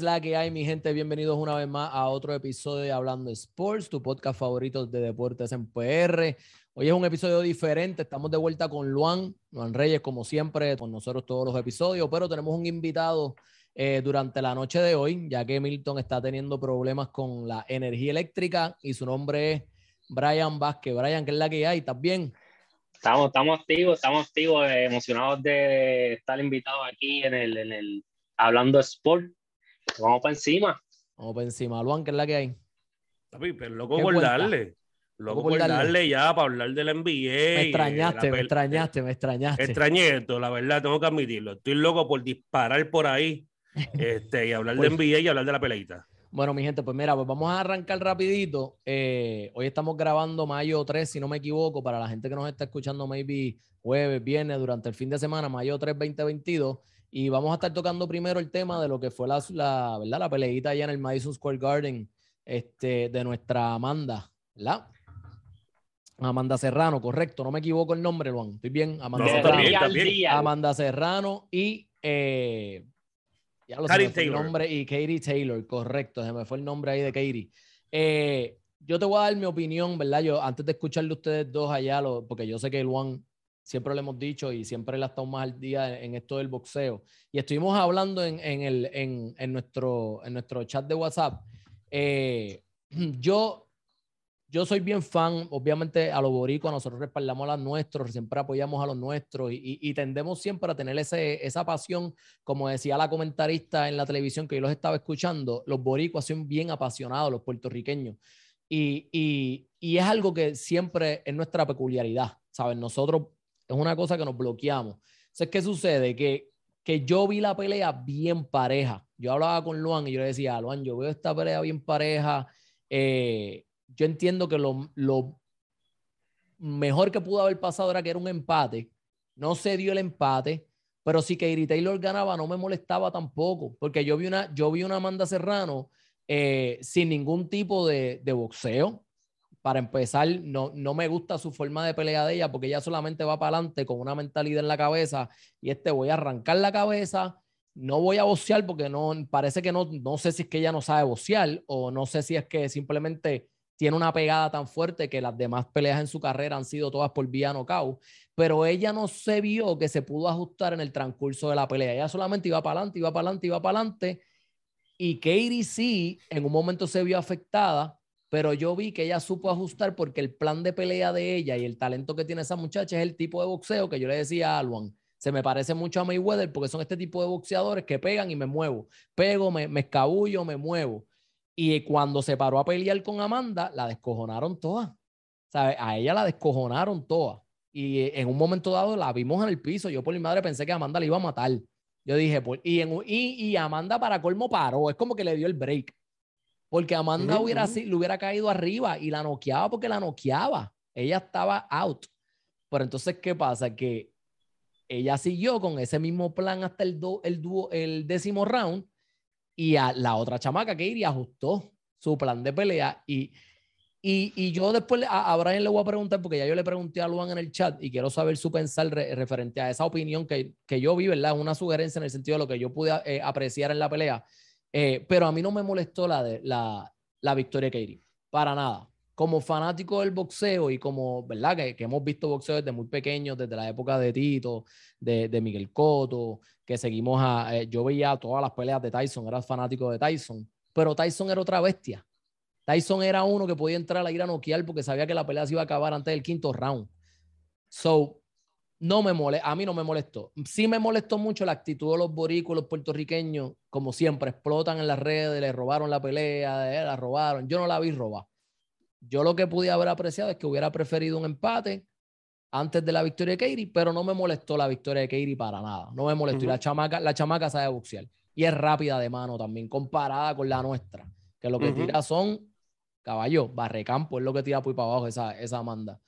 es la que hay, mi gente? Bienvenidos una vez más a otro episodio de Hablando Sports, tu podcast favorito de deportes en PR. Hoy es un episodio diferente, estamos de vuelta con Luan, Luan Reyes, como siempre, con nosotros todos los episodios, pero tenemos un invitado eh, durante la noche de hoy, ya que Milton está teniendo problemas con la energía eléctrica y su nombre es Brian Vázquez. Brian, ¿qué es la que hay? ¿Estás bien? Estamos, estamos activos, estamos activos, eh, emocionados de estar invitados aquí en el, en el Hablando Sport. Vamos para encima. Vamos para encima. Luan, ¿qué es la que hay? Papi, pero loco por darle. Loco por darle ya para hablar del NBA. Me extrañaste, me extrañaste, me extrañaste. Extrañé esto, la verdad, tengo que admitirlo. Estoy loco por disparar por ahí este, y hablar de NBA y hablar de la peleita. Bueno, mi gente, pues mira, pues vamos a arrancar rapidito. Eh, hoy estamos grabando mayo 3, si no me equivoco, para la gente que nos está escuchando maybe jueves, viernes, durante el fin de semana, mayo 3, 2022. Y vamos a estar tocando primero el tema de lo que fue la, la, ¿verdad? la peleita allá en el Madison Square Garden este, de nuestra Amanda, ¿verdad? Amanda Serrano, correcto, no me equivoco el nombre, Luan. Estoy bien. Amanda, Serrano, Amanda Serrano y eh, ya lo sé, el nombre y Katie Taylor, correcto, se me fue el nombre ahí de Katie. Eh, yo te voy a dar mi opinión, ¿verdad? Yo antes de escucharle a ustedes dos allá, lo, porque yo sé que Luan siempre lo hemos dicho y siempre él ha estado más al día en, esto del boxeo. Y estuvimos hablando en, en, el, en, nuestro, en nuestro chat de WhatsApp. Eh, yo yo soy bien fan, obviamente a los boricuas, nosotros respaldamos a los nuestros, siempre apoyamos a los nuestros y, tendemos siempre a tener ese, esa pasión, como decía la comentarista en la televisión que yo los estaba escuchando, los boricuas son bien apasionados, los puertorriqueños. Y, y, y es algo que siempre es nuestra peculiaridad, ¿sabes? Nosotros es una cosa que nos bloqueamos. Entonces, ¿qué sucede? Que, que yo vi la pelea bien pareja. Yo hablaba con Luan y yo le decía, Luan, yo veo esta pelea bien pareja. Eh, yo entiendo que lo, mejor que pudo haber pasado era que era un empate. No se dio el empate, pero si Katie Taylor ganaba no me molestaba tampoco, porque yo vi una, yo vi una Amanda Serrano eh, sin ningún tipo de, boxeo. Para empezar, no, no me gusta su forma de pelea de ella porque ella solamente va para adelante con una mentalidad en la cabeza y este voy a arrancar la cabeza, no voy a boxear porque no parece que no, no sé si es que ella no sabe boxear o no sé si es que simplemente tiene una pegada tan fuerte que las demás peleas en su carrera han sido todas por vía nocaut, pero ella no se vio que se pudo ajustar en el transcurso de la pelea. Ella solamente iba para adelante, iba para adelante, iba para adelante. Y Katie sí, en un momento se vio afectada, pero yo vi que ella supo ajustar porque el plan de pelea de ella y el talento que tiene esa muchacha es el tipo de boxeo que yo le decía a Alwan. Se me parece mucho a Mayweather porque son este tipo de boxeadores que pegan y me muevo. Pego, me, me escabullo, me muevo. Y cuando se paró a pelear con Amanda, la descojonaron todas. ¿Sabes? A ella la descojonaron todas. Y en un momento dado la vimos en el piso. Yo por mi madre pensé que Amanda la iba a matar. Yo dije, pues, y, en, y, Amanda para colmo paró. Es como que le dio el break. Porque Amanda hubiera, le hubiera caído arriba y la noqueaba porque la noqueaba. Ella estaba out. Pero entonces, ¿qué pasa? Que ella siguió con ese mismo plan hasta el, el, el décimo round y a la otra chamaca que iría ajustó su plan de pelea y, y, yo después a, Brian le voy a preguntar, porque ya yo le pregunté a Luan en el chat y quiero saber su pensar referente a esa opinión que, que, yo vi, ¿verdad? Una sugerencia en el sentido de lo que yo pude eh, apreciar en la pelea, eh, pero a mí no me molestó la, de, la, la victoria de Katie, para nada. Como fanático del boxeo y como, ¿verdad? Que, que, hemos visto boxeo desde muy pequeños, desde la época de Tito, de, de Miguel Cotto, que seguimos a, eh, yo veía todas las peleas de Tyson, era fanático de Tyson, pero Tyson era otra bestia. Tyson era uno que podía entrar a ir a noquear porque sabía que la pelea se iba a acabar antes del quinto round. So, no me mole, a mí no me molestó. Sí me molestó mucho la actitud de los boricos, los puertorriqueños, como siempre, explotan en las redes, le robaron la pelea, eh, la robaron. Yo no la vi robar. Yo lo que pude haber apreciado es que hubiera preferido un empate antes de la victoria de Katie, pero no me molestó la victoria de Katie para nada. No me molestó. Y la chamaca, la chamaca sabe boxear. Y es rápida de mano también, comparada con la nuestra. Que lo que tira son caballo, barrecampo, es lo que tira por para abajo esa, esa Amanda.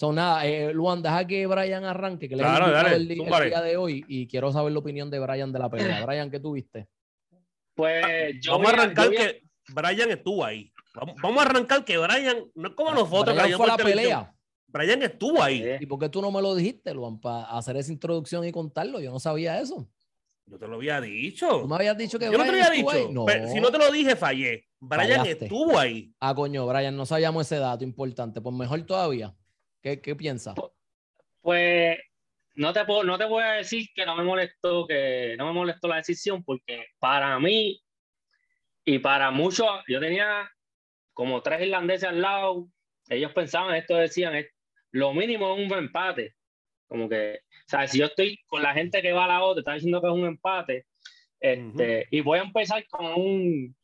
Son nada, eh, Luan, deja que Brian arranque, que le claro, el, día de hoy y quiero saber la opinión de Brian de la pelea. Brian, ¿qué tuviste? Pues yo Vamos a arrancar que Brian estuvo ahí. Vamos, a arrancar que Brian, no es como nosotros Brian que fue la pelea. Brian estuvo ahí. ¿Y por qué tú no me lo dijiste, Luan, para hacer esa introducción y contarlo? Yo no sabía eso. Yo te lo había dicho. ¿Tú me habías dicho que Yo no te lo había dicho. No. si no te lo dije, fallé. Brian estuvo ahí. Ah, coño, Brian, no sabíamos ese dato importante. Pues mejor todavía. ¿Qué, qué piensas? Pues no te, puedo, no te voy a decir que no me molestó, que no me molestó la decisión, porque para mí y para muchos, yo tenía como tres irlandeses al lado, ellos pensaban esto, decían, lo mínimo es un empate. Como que, o sea, si yo estoy con la gente que va a la otra, está diciendo que es un empate, este, y voy a empezar con un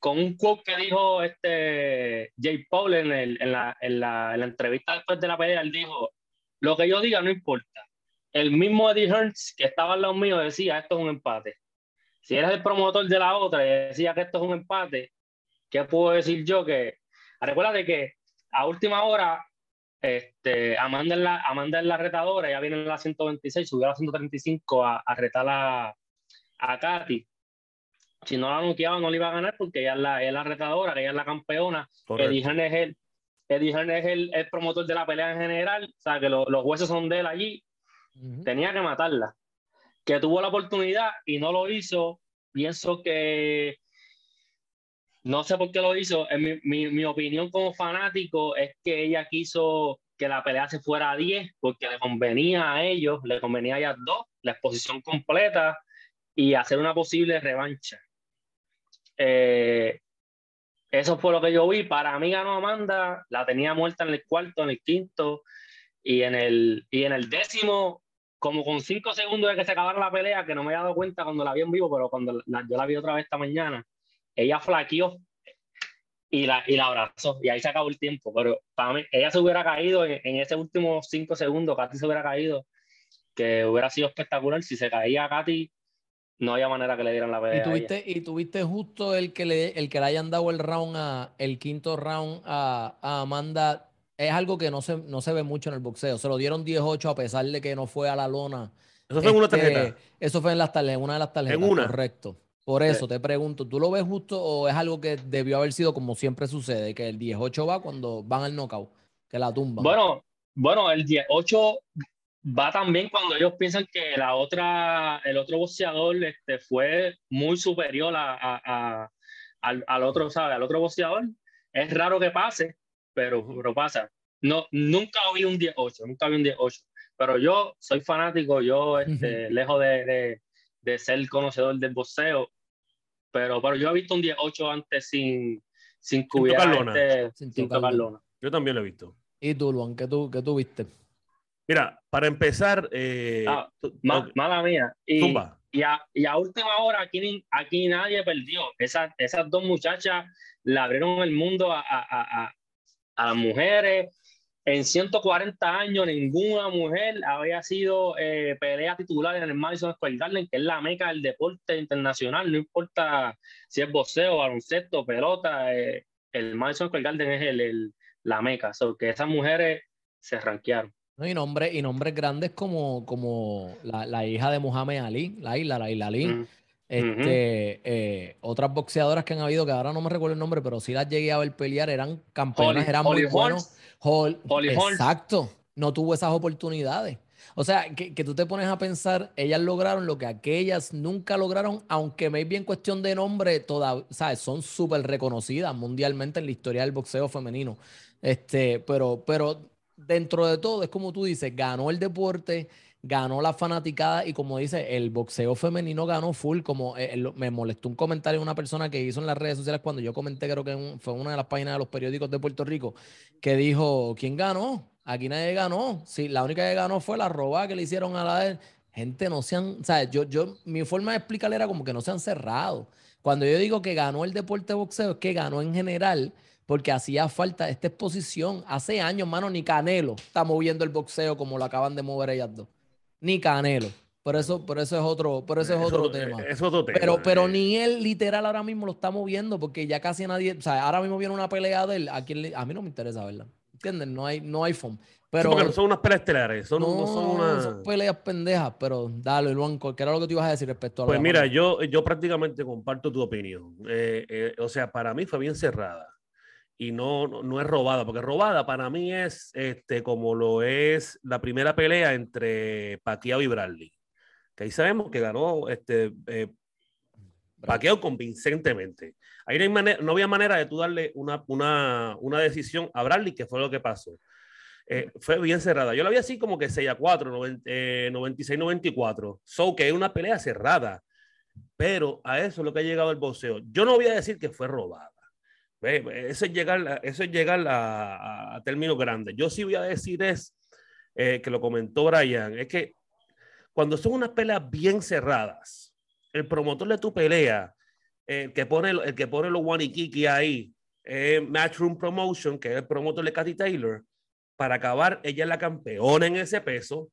con un quote que dijo este Jay Paul en, en, la, en, en, entrevista después de la pelea, él dijo, lo que yo diga no importa. El mismo Eddie Hearns que estaba al lado mío decía, esto es un empate. Si eres el promotor de la otra y decía que esto es un empate, ¿qué puedo decir yo? Que, recuerda que a última hora este, Amanda, es la, la retadora, ya viene en la 126, subió a la 135 a, a retar a, a Katy. Si no la noqueaba, no le iba a ganar porque ella es la, es la retadora, ella es la campeona. Eddie Hearn es, el, Eddie Hearn es el, el, promotor de la pelea en general, o sea, que lo, los huesos son de él allí. Tenía que matarla. Que tuvo la oportunidad y no lo hizo. Pienso que no sé por qué lo hizo. En mi, mi, mi, opinión como fanático es que ella quiso que la pelea se fuera a 10 porque le convenía a ellos, le convenía a ellas dos, la exposición completa y hacer una posible revancha. Eh, eso fue lo que yo vi. Para mí ganó Amanda, la tenía muerta en el cuarto, en el quinto y en el, y en el décimo, como con cinco segundos de que se acabara la pelea, que no me había dado cuenta cuando la vi en vivo, pero cuando yo la vi otra vez esta mañana, ella flaqueó y la, y la abrazó. Y ahí se acabó el tiempo. Pero para mí, ella se hubiera caído en, en ese último cinco segundos, Katy se hubiera caído, que hubiera sido espectacular. Si se caía Katy, no había manera que le dieran la pelea. Y tuviste, y tuviste justo el que, le, el que le hayan dado el round a, el quinto round a, a Amanda. Es algo que no se, no se ve mucho en el boxeo. Se lo dieron 18 a pesar de que no fue a la lona. Eso fue en una este, tarjeta. Eso fue en las tarjetas, una de las tarjetas. En una. Correcto. Por eso te pregunto, ¿tú lo ves justo o es algo que debió haber sido como siempre sucede, que el 18 va cuando van al knockout, que la tumba? Bueno, bueno, el 18 va también cuando ellos piensan que la otra, el otro boxeador este, fue muy superior a, a, al, al, otro, ¿sabes? Al otro boxeador. Es raro que pase, pero, pero pasa. No, nunca vi un 18, nunca vi un 18. Pero yo soy fanático, yo, este, lejos de, de, de, ser conocedor del boxeo, pero, pero yo he visto un 18 antes sin, sin cubierta, este, sin, sin tocar lona. Yo también lo he visto. ¿Y tú, Luan, qué tú, qué tú viste? Mira, para empezar. Eh, ah, Mala mía. Y, y, a, y, a, última hora, aquí, aquí nadie perdió. Esas, esas dos muchachas le abrieron el mundo a, a, a, a las mujeres. En 140 años, ninguna mujer había sido eh, pelea titular en el Madison Square Garden, que es la meca del deporte internacional. No importa si es boxeo, baloncesto, pelota, eh, el Madison Square Garden es el, el la meca. So, que esas mujeres se ranquearon. No, y, nombre, y nombres grandes como, como la, la, hija de Muhammad Ali, la isla, la isla Ali. Mm. Este, eh, otras boxeadoras que han habido, que ahora no me recuerdo el nombre, pero sí las llegué a ver pelear, eran campeonas, eran muy buenos. exacto, no tuvo esas oportunidades. O sea, que, que, tú te pones a pensar, ellas lograron lo que aquellas nunca lograron, aunque me bien cuestión de nombre, toda, ¿sabes? Son súper reconocidas mundialmente en la historia del boxeo femenino. Este, pero, pero dentro de todo, es como tú dices, ganó el deporte, ganó la fanaticada y como dice, el boxeo femenino ganó full, como eh, me molestó un comentario de una persona que hizo en las redes sociales cuando yo comenté, creo que fue una de las páginas de los periódicos de Puerto Rico, que dijo, ¿quién ganó? Aquí nadie ganó. Sí, la única que ganó fue la roba que le hicieron a la gente no se han, o sea, yo, yo, mi forma de explicarle era como que no se han cerrado. Cuando yo digo que ganó el deporte de boxeo, es que ganó en general porque hacía falta esta exposición. Hace años, mano, ni Canelo está moviendo el boxeo como lo acaban de mover ellas dos. Ni Canelo. Por eso, por eso es otro, por eso es otro tema. Es otro tema. Pero, pero eh. ni él literal ahora mismo lo está moviendo porque ya casi nadie, o sea, ahora mismo viene una pelea de él, a, quien a mí no me interesa verla. ¿Entiendes? No hay, no hay foam. Pero, porque no son unas peleas estelares, son, no, son, unas... son peleas pendejas, pero dale, Luan, ¿qué era lo que tú ibas a decir respecto a Pues mira, yo, yo prácticamente comparto tu opinión. Eh, eh, o sea, para mí fue bien cerrada y no, no, es robada, porque robada para mí es este, como lo es la primera pelea entre Pacquiao y Bradley, que ahí sabemos que ganó este, eh, vaqueo convincentemente. Ahí no, hay manera, no había manera de tú darle una, una, una decisión a Bradley, que fue lo que pasó. Eh, fue bien cerrada. Yo la vi así como que 6 a 4, 96, 94. So que es una pelea cerrada. Pero a eso es lo que ha llegado el boxeo. Yo no voy a decir que fue robada. Eso es llegar, eso es llegar a, a, términos grandes. Yo sí voy a decir es, eh, que lo comentó Brian, es que cuando son unas peleas bien cerradas, el promotor de tu pelea, el que pone, el que pone los Wanikiki ahí, eh, Matchroom Promotion, que es el promotor de Katy Taylor, para acabar, ella es la campeona en ese peso.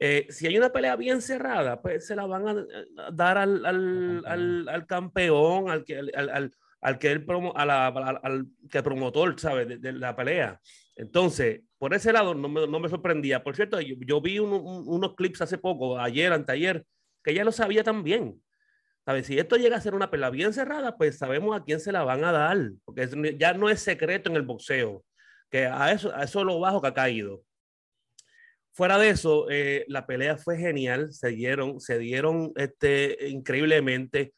Eh, si hay una pelea bien cerrada, pues se la van a dar al, al, al, al campeón, al que, al, que el a la, al, que promotor, ¿sabes? De, de, la pelea. Entonces, por ese lado no me, no me sorprendía. Por cierto, yo, yo vi un, un, unos clips hace poco, ayer, anteayer, que ya lo sabía también. ¿Sabes? Si esto llega a ser una pelea bien cerrada, pues sabemos a quién se la van a dar, porque ya no es secreto en el boxeo, que a eso, a eso lo bajo que ha caído. Fuera de eso, eh, la pelea fue genial, se dieron, se dieron este, increíblemente.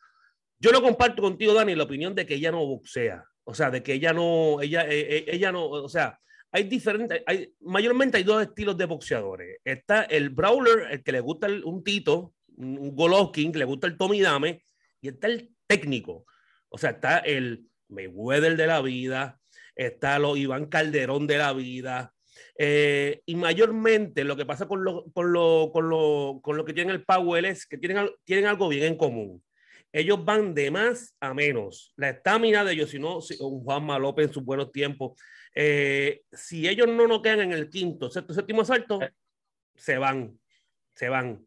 Yo lo comparto contigo, Dani, la opinión de que ella no boxea, o sea, de que ella no, ella, eh, ella no, o sea, hay diferentes, hay, mayormente hay dos estilos de boxeadores. Está el brawler, el que le gusta el, un tito, un Golovkin, que le gusta el Tommy Dame, y está el técnico. O sea, está el Mayweather de la vida, está lo Iván Calderón de la vida. Eh, y mayormente lo que pasa con lo, con, lo, con, lo, con lo que tienen el Powell es que tienen, tienen algo bien en común. Ellos van de más a menos. La estamina de ellos, si no, si, Juanma López en sus buenos tiempos, eh, si ellos no nos quedan en el quinto, sexto, séptimo asalto, se van, se van.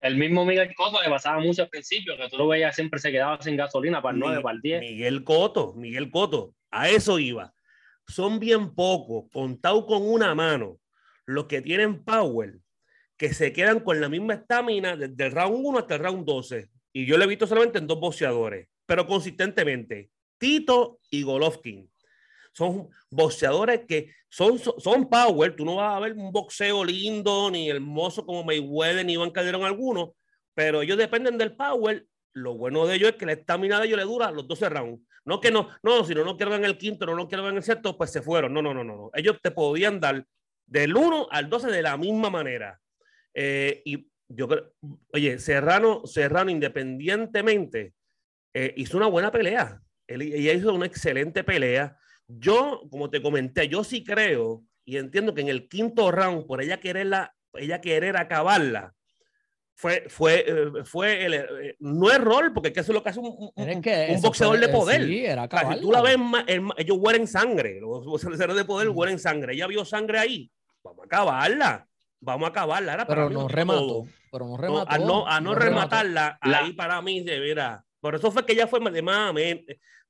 El mismo Miguel Coto le pasaba mucho al principio, que tú lo veías siempre se quedaba sin gasolina para el 9, para el 10. Miguel Coto, Miguel Coto, a eso iba. Son bien pocos, contados con una mano, los que tienen power, que se quedan con la misma estamina desde el round 1 hasta el round 12. Y yo lo he visto solamente en dos boxeadores, pero consistentemente, Tito y Golovkin son boxeadores que son, son power. Tú no vas a ver un boxeo lindo, ni hermoso como Mayweather, ni Iván Calderón alguno, pero ellos dependen del power. Lo bueno de ellos es que la estamina de ellos le dura los 12 rounds. No que no, no, si no, no quiero en el quinto, no, no quiero en el sexto, pues se fueron. No, no, no, no. Ellos te podían dar del 1 al 12 de la misma manera. Eh, y yo creo, oye, Serrano, Serrano independientemente, eh, hizo una buena pelea. Él, ella hizo una excelente pelea. Yo, como te comenté, yo sí creo y entiendo que en el quinto round, por ella quererla, ella querer acabarla, fue, fue, eh, fue el, eh, no es rol, porque eso es lo que hace un, un, que un boxeador fue, de poder. Sí, era sea, si tú la ves, el, ellos huelen sangre, los boxeadores de poder huelen sangre. Ella vio sangre ahí, vamos a acabarla, vamos a acabarla. Era pero para no remató. Pero no remató. No, a no, a no, no rematarla, La- ahí para mí, de veras. Por eso fue que ella fue de más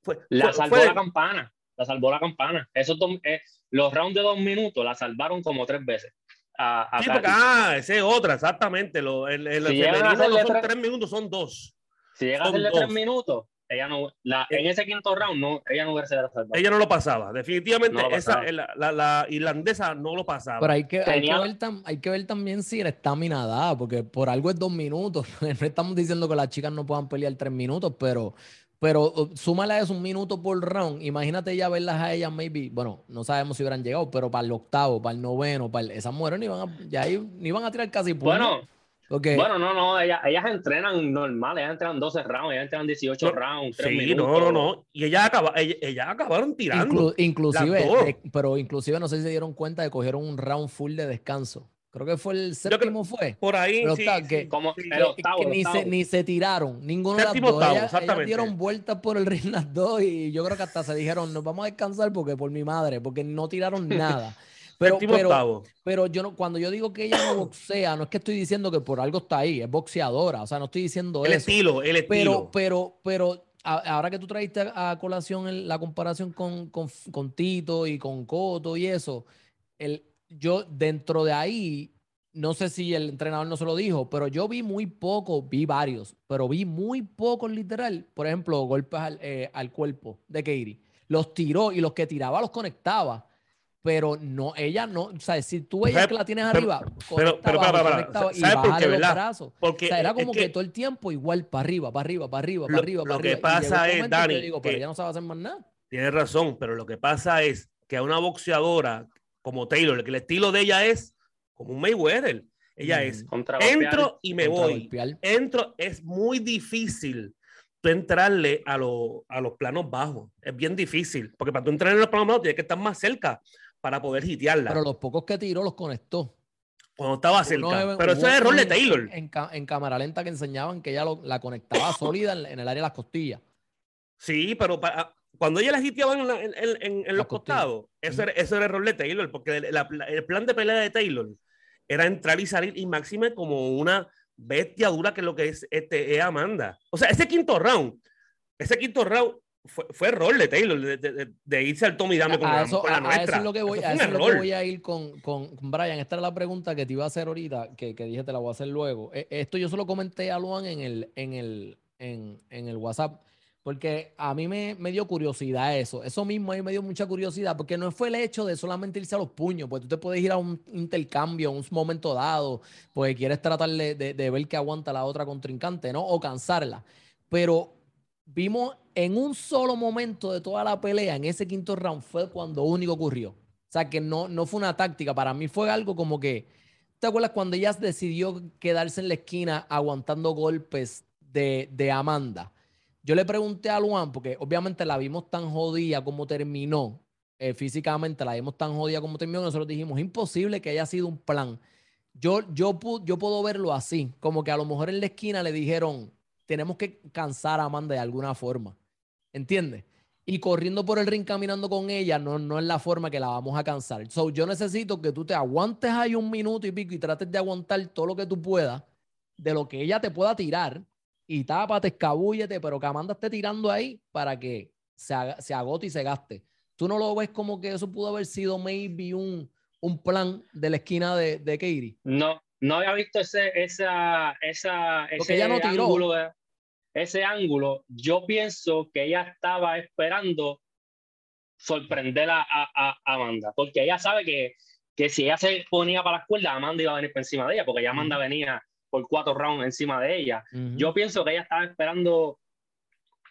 fue, La fue- salvó fue- la campana. La salvó la campana. Esos dos, eh, los rounds de dos minutos la salvaron como tres veces. A, a Sí, porque, ah, esa es otra, exactamente. Lo, el, el Si llegan a femenino no hacerle son tres- tres minutos, son dos. Si llega a hacerle dos. tres minutos, ella no, la, en ese quinto round, no, ella no hubiera sido salvada. Ella no lo pasaba. Definitivamente, No lo esa, la, la, la irlandesa no lo pasaba. Pero hay que, hay, que Tenía- ver tam- hay que ver también si la estamina da, porque por algo es dos minutos. No estamos diciendo que las chicas no puedan pelear tres minutos, pero, pero uh, súmale a eso un minuto por round. Imagínate ya verlas a ellas, maybe. Bueno, no sabemos si hubieran llegado, pero para el octavo, para el noveno, para el- esas mujeres ni van a, ya ahí, ni van a tirar casi Bueno, bueno, no, no, ellas, ellas entrenan normal, ellas entrenan 12 rounds, ellas entrenan 18 No, rounds, 3 Sí, minutos. no, no, no. Y ellas, acaba, ellas, ellas acabaron tirando. inclu- inclusive, de- pero inclusive no sé si se dieron cuenta de cogieron un round full de descanso. Creo que fue el creo- séptimo, fue. Por ahí, sí, sí, que- Como sí. el que- octavo, que el ni, se, octavo. ni se tiraron, ninguno de las dos. octavo, Ellas- dieron vueltas por el ring las dos y yo creo que hasta se dijeron, nos vamos a descansar porque por mi madre, porque no tiraron nada. Pero, pero, pero yo no, cuando yo digo que ella no boxea, no es que estoy diciendo que por algo está ahí, es boxeadora, o sea, no estoy diciendo El eso. estilo, el Pero, estilo. pero, pero a- ahora que tú trajiste a colación el- la comparación con, con, con Tito y con Coto y eso, el, yo dentro de ahí, no sé si el entrenador no se lo dijo, pero yo vi muy poco, vi varios, pero vi muy pocos literal. Por ejemplo, golpes al, eh, al cuerpo de Katie. Los tiró y los que tiraba los conectaba. Pero no, ella no, o sea, si tú ella que la tienes arriba, pero, pero, para, y por qué, los brazos. Porque o sea, era como que, todo el tiempo igual para arriba, para arriba, para arriba, para arriba, para arriba. Lo que pasa es, Dani, digo, pero ella no sabe hacer más nada. Tienes razón, pero lo que pasa es que a una boxeadora como Taylor, que el estilo de ella es como un Mayweather, ella es entro y me voy. Entro, es muy difícil tú entrarle a, a los planos bajos. Es bien difícil, porque para tú entrar en los planos bajos tienes que estar más cerca para poder hitearla. Pero los pocos que tiró los conectó. Cuando estaba cerca. pero eso es error de Taylor. En, cámara lenta que enseñaban que ella la conectaba sólida en, el área de las costillas. Sí, pero cuando ella la hiteaba en, los costados, eso, era, eso era error de Taylor, porque el plan de pelea de Taylor era entrar y salir y máxime como una bestia dura que es lo que es, este, es Amanda. O sea, ese quinto round, ese quinto round fue, fue error de Taylor de, irse al Tommy Dame con, a eso, a, Eso es lo que voy, a, eso es lo que voy a ir con, con, Brian. Esta era la pregunta que te iba a hacer ahorita, que, que dije te la voy a hacer luego. E, esto yo solo comenté a Luan en el, en el, en, en el WhatsApp. Porque a mí me, me, dio curiosidad eso. Eso mismo a mí me dio mucha curiosidad, porque no fue el hecho de solamente irse a los puños, pues tú te puedes ir a un intercambio en un momento dado, pues quieres tratar de, de, ver que aguanta la otra contrincante, ¿no? O cansarla. Pero vimos en un solo momento de toda la pelea, en ese quinto round, fue cuando único ocurrió. O sea, que no, no fue una táctica. Para mí fue algo como que, ¿te acuerdas cuando ella decidió quedarse en la esquina aguantando golpes de, de Amanda? Yo le pregunté a Luan, porque obviamente la vimos tan jodida como terminó, eh, físicamente la vimos tan jodida como terminó, nosotros dijimos, imposible que haya sido un plan. Yo, yo, yo puedo verlo así, como que a lo mejor en la esquina le dijeron, tenemos que cansar a Amanda de alguna forma, ¿entiendes? Y corriendo por el ring caminando con ella no, no es la forma que la vamos a cansar. So, yo necesito que tú te aguantes ahí un minuto y pico y trates de aguantar todo lo que tú puedas de lo que ella te pueda tirar y tápate, escabúllete, pero que Amanda esté tirando ahí para que se, se agote y se gaste. ¿Tú no lo ves como que eso pudo haber sido maybe un, un plan de la esquina de, de Katie? No, no había visto ese, esa, esa, ese no ángulo. Ese ángulo. Yo pienso que ella estaba esperando sorprender a, a, Amanda, porque ella sabe que, que si ella se ponía para la cuerdas, Amanda iba a venir por encima de ella, porque ya Amanda venía por cuatro rounds encima de ella. Yo pienso que ella estaba esperando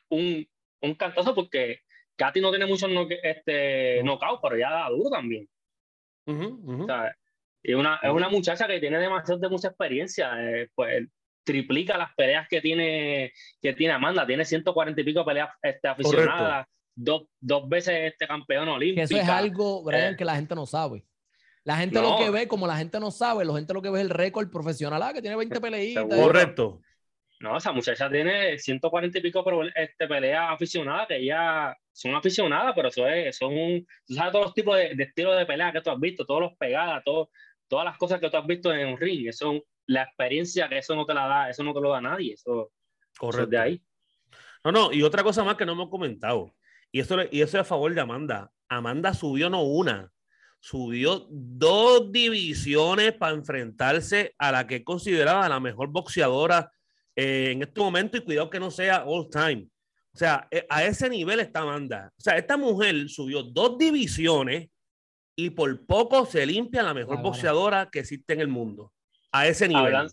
un, un cantazo porque Katy no tiene mucho no, este, knockout, pero ella da duro también. y una, es una muchacha que tiene demasiado de mucha experiencia. Eh, pues triplica las peleas que tiene, que tiene Amanda. Tiene 140 y pico peleas este, aficionadas. Dos, dos, veces este campeón olímpico. Eso es algo, Brian, eh, que la gente no sabe. La gente lo que ve, como la gente no sabe, la gente lo que ve es el récord profesional, ah, que tiene 20 peleitas. Correcto. No, esa muchacha tiene 140 y pico este, peleas aficionadas, que ya son aficionadas, pero eso es, son, tú sabes todos los tipos de, estilos de pelea que tú has visto, todos los pegadas, todo, todas las cosas que tú has visto en un ring, eso, la experiencia que eso no te la da, eso no te lo da nadie, eso, Correcto. de ahí. No, no, y otra cosa más que no hemos comentado, y eso, y eso es a favor de Amanda. Amanda subió no una, subió dos divisiones para enfrentarse a la que es considerada la mejor boxeadora eh, en este momento y cuidado que no sea all time. O sea, eh, a ese nivel está Amanda. O sea, esta mujer subió dos divisiones y por poco se limpia la mejor boxeadora que existe en el mundo. A ese nivel.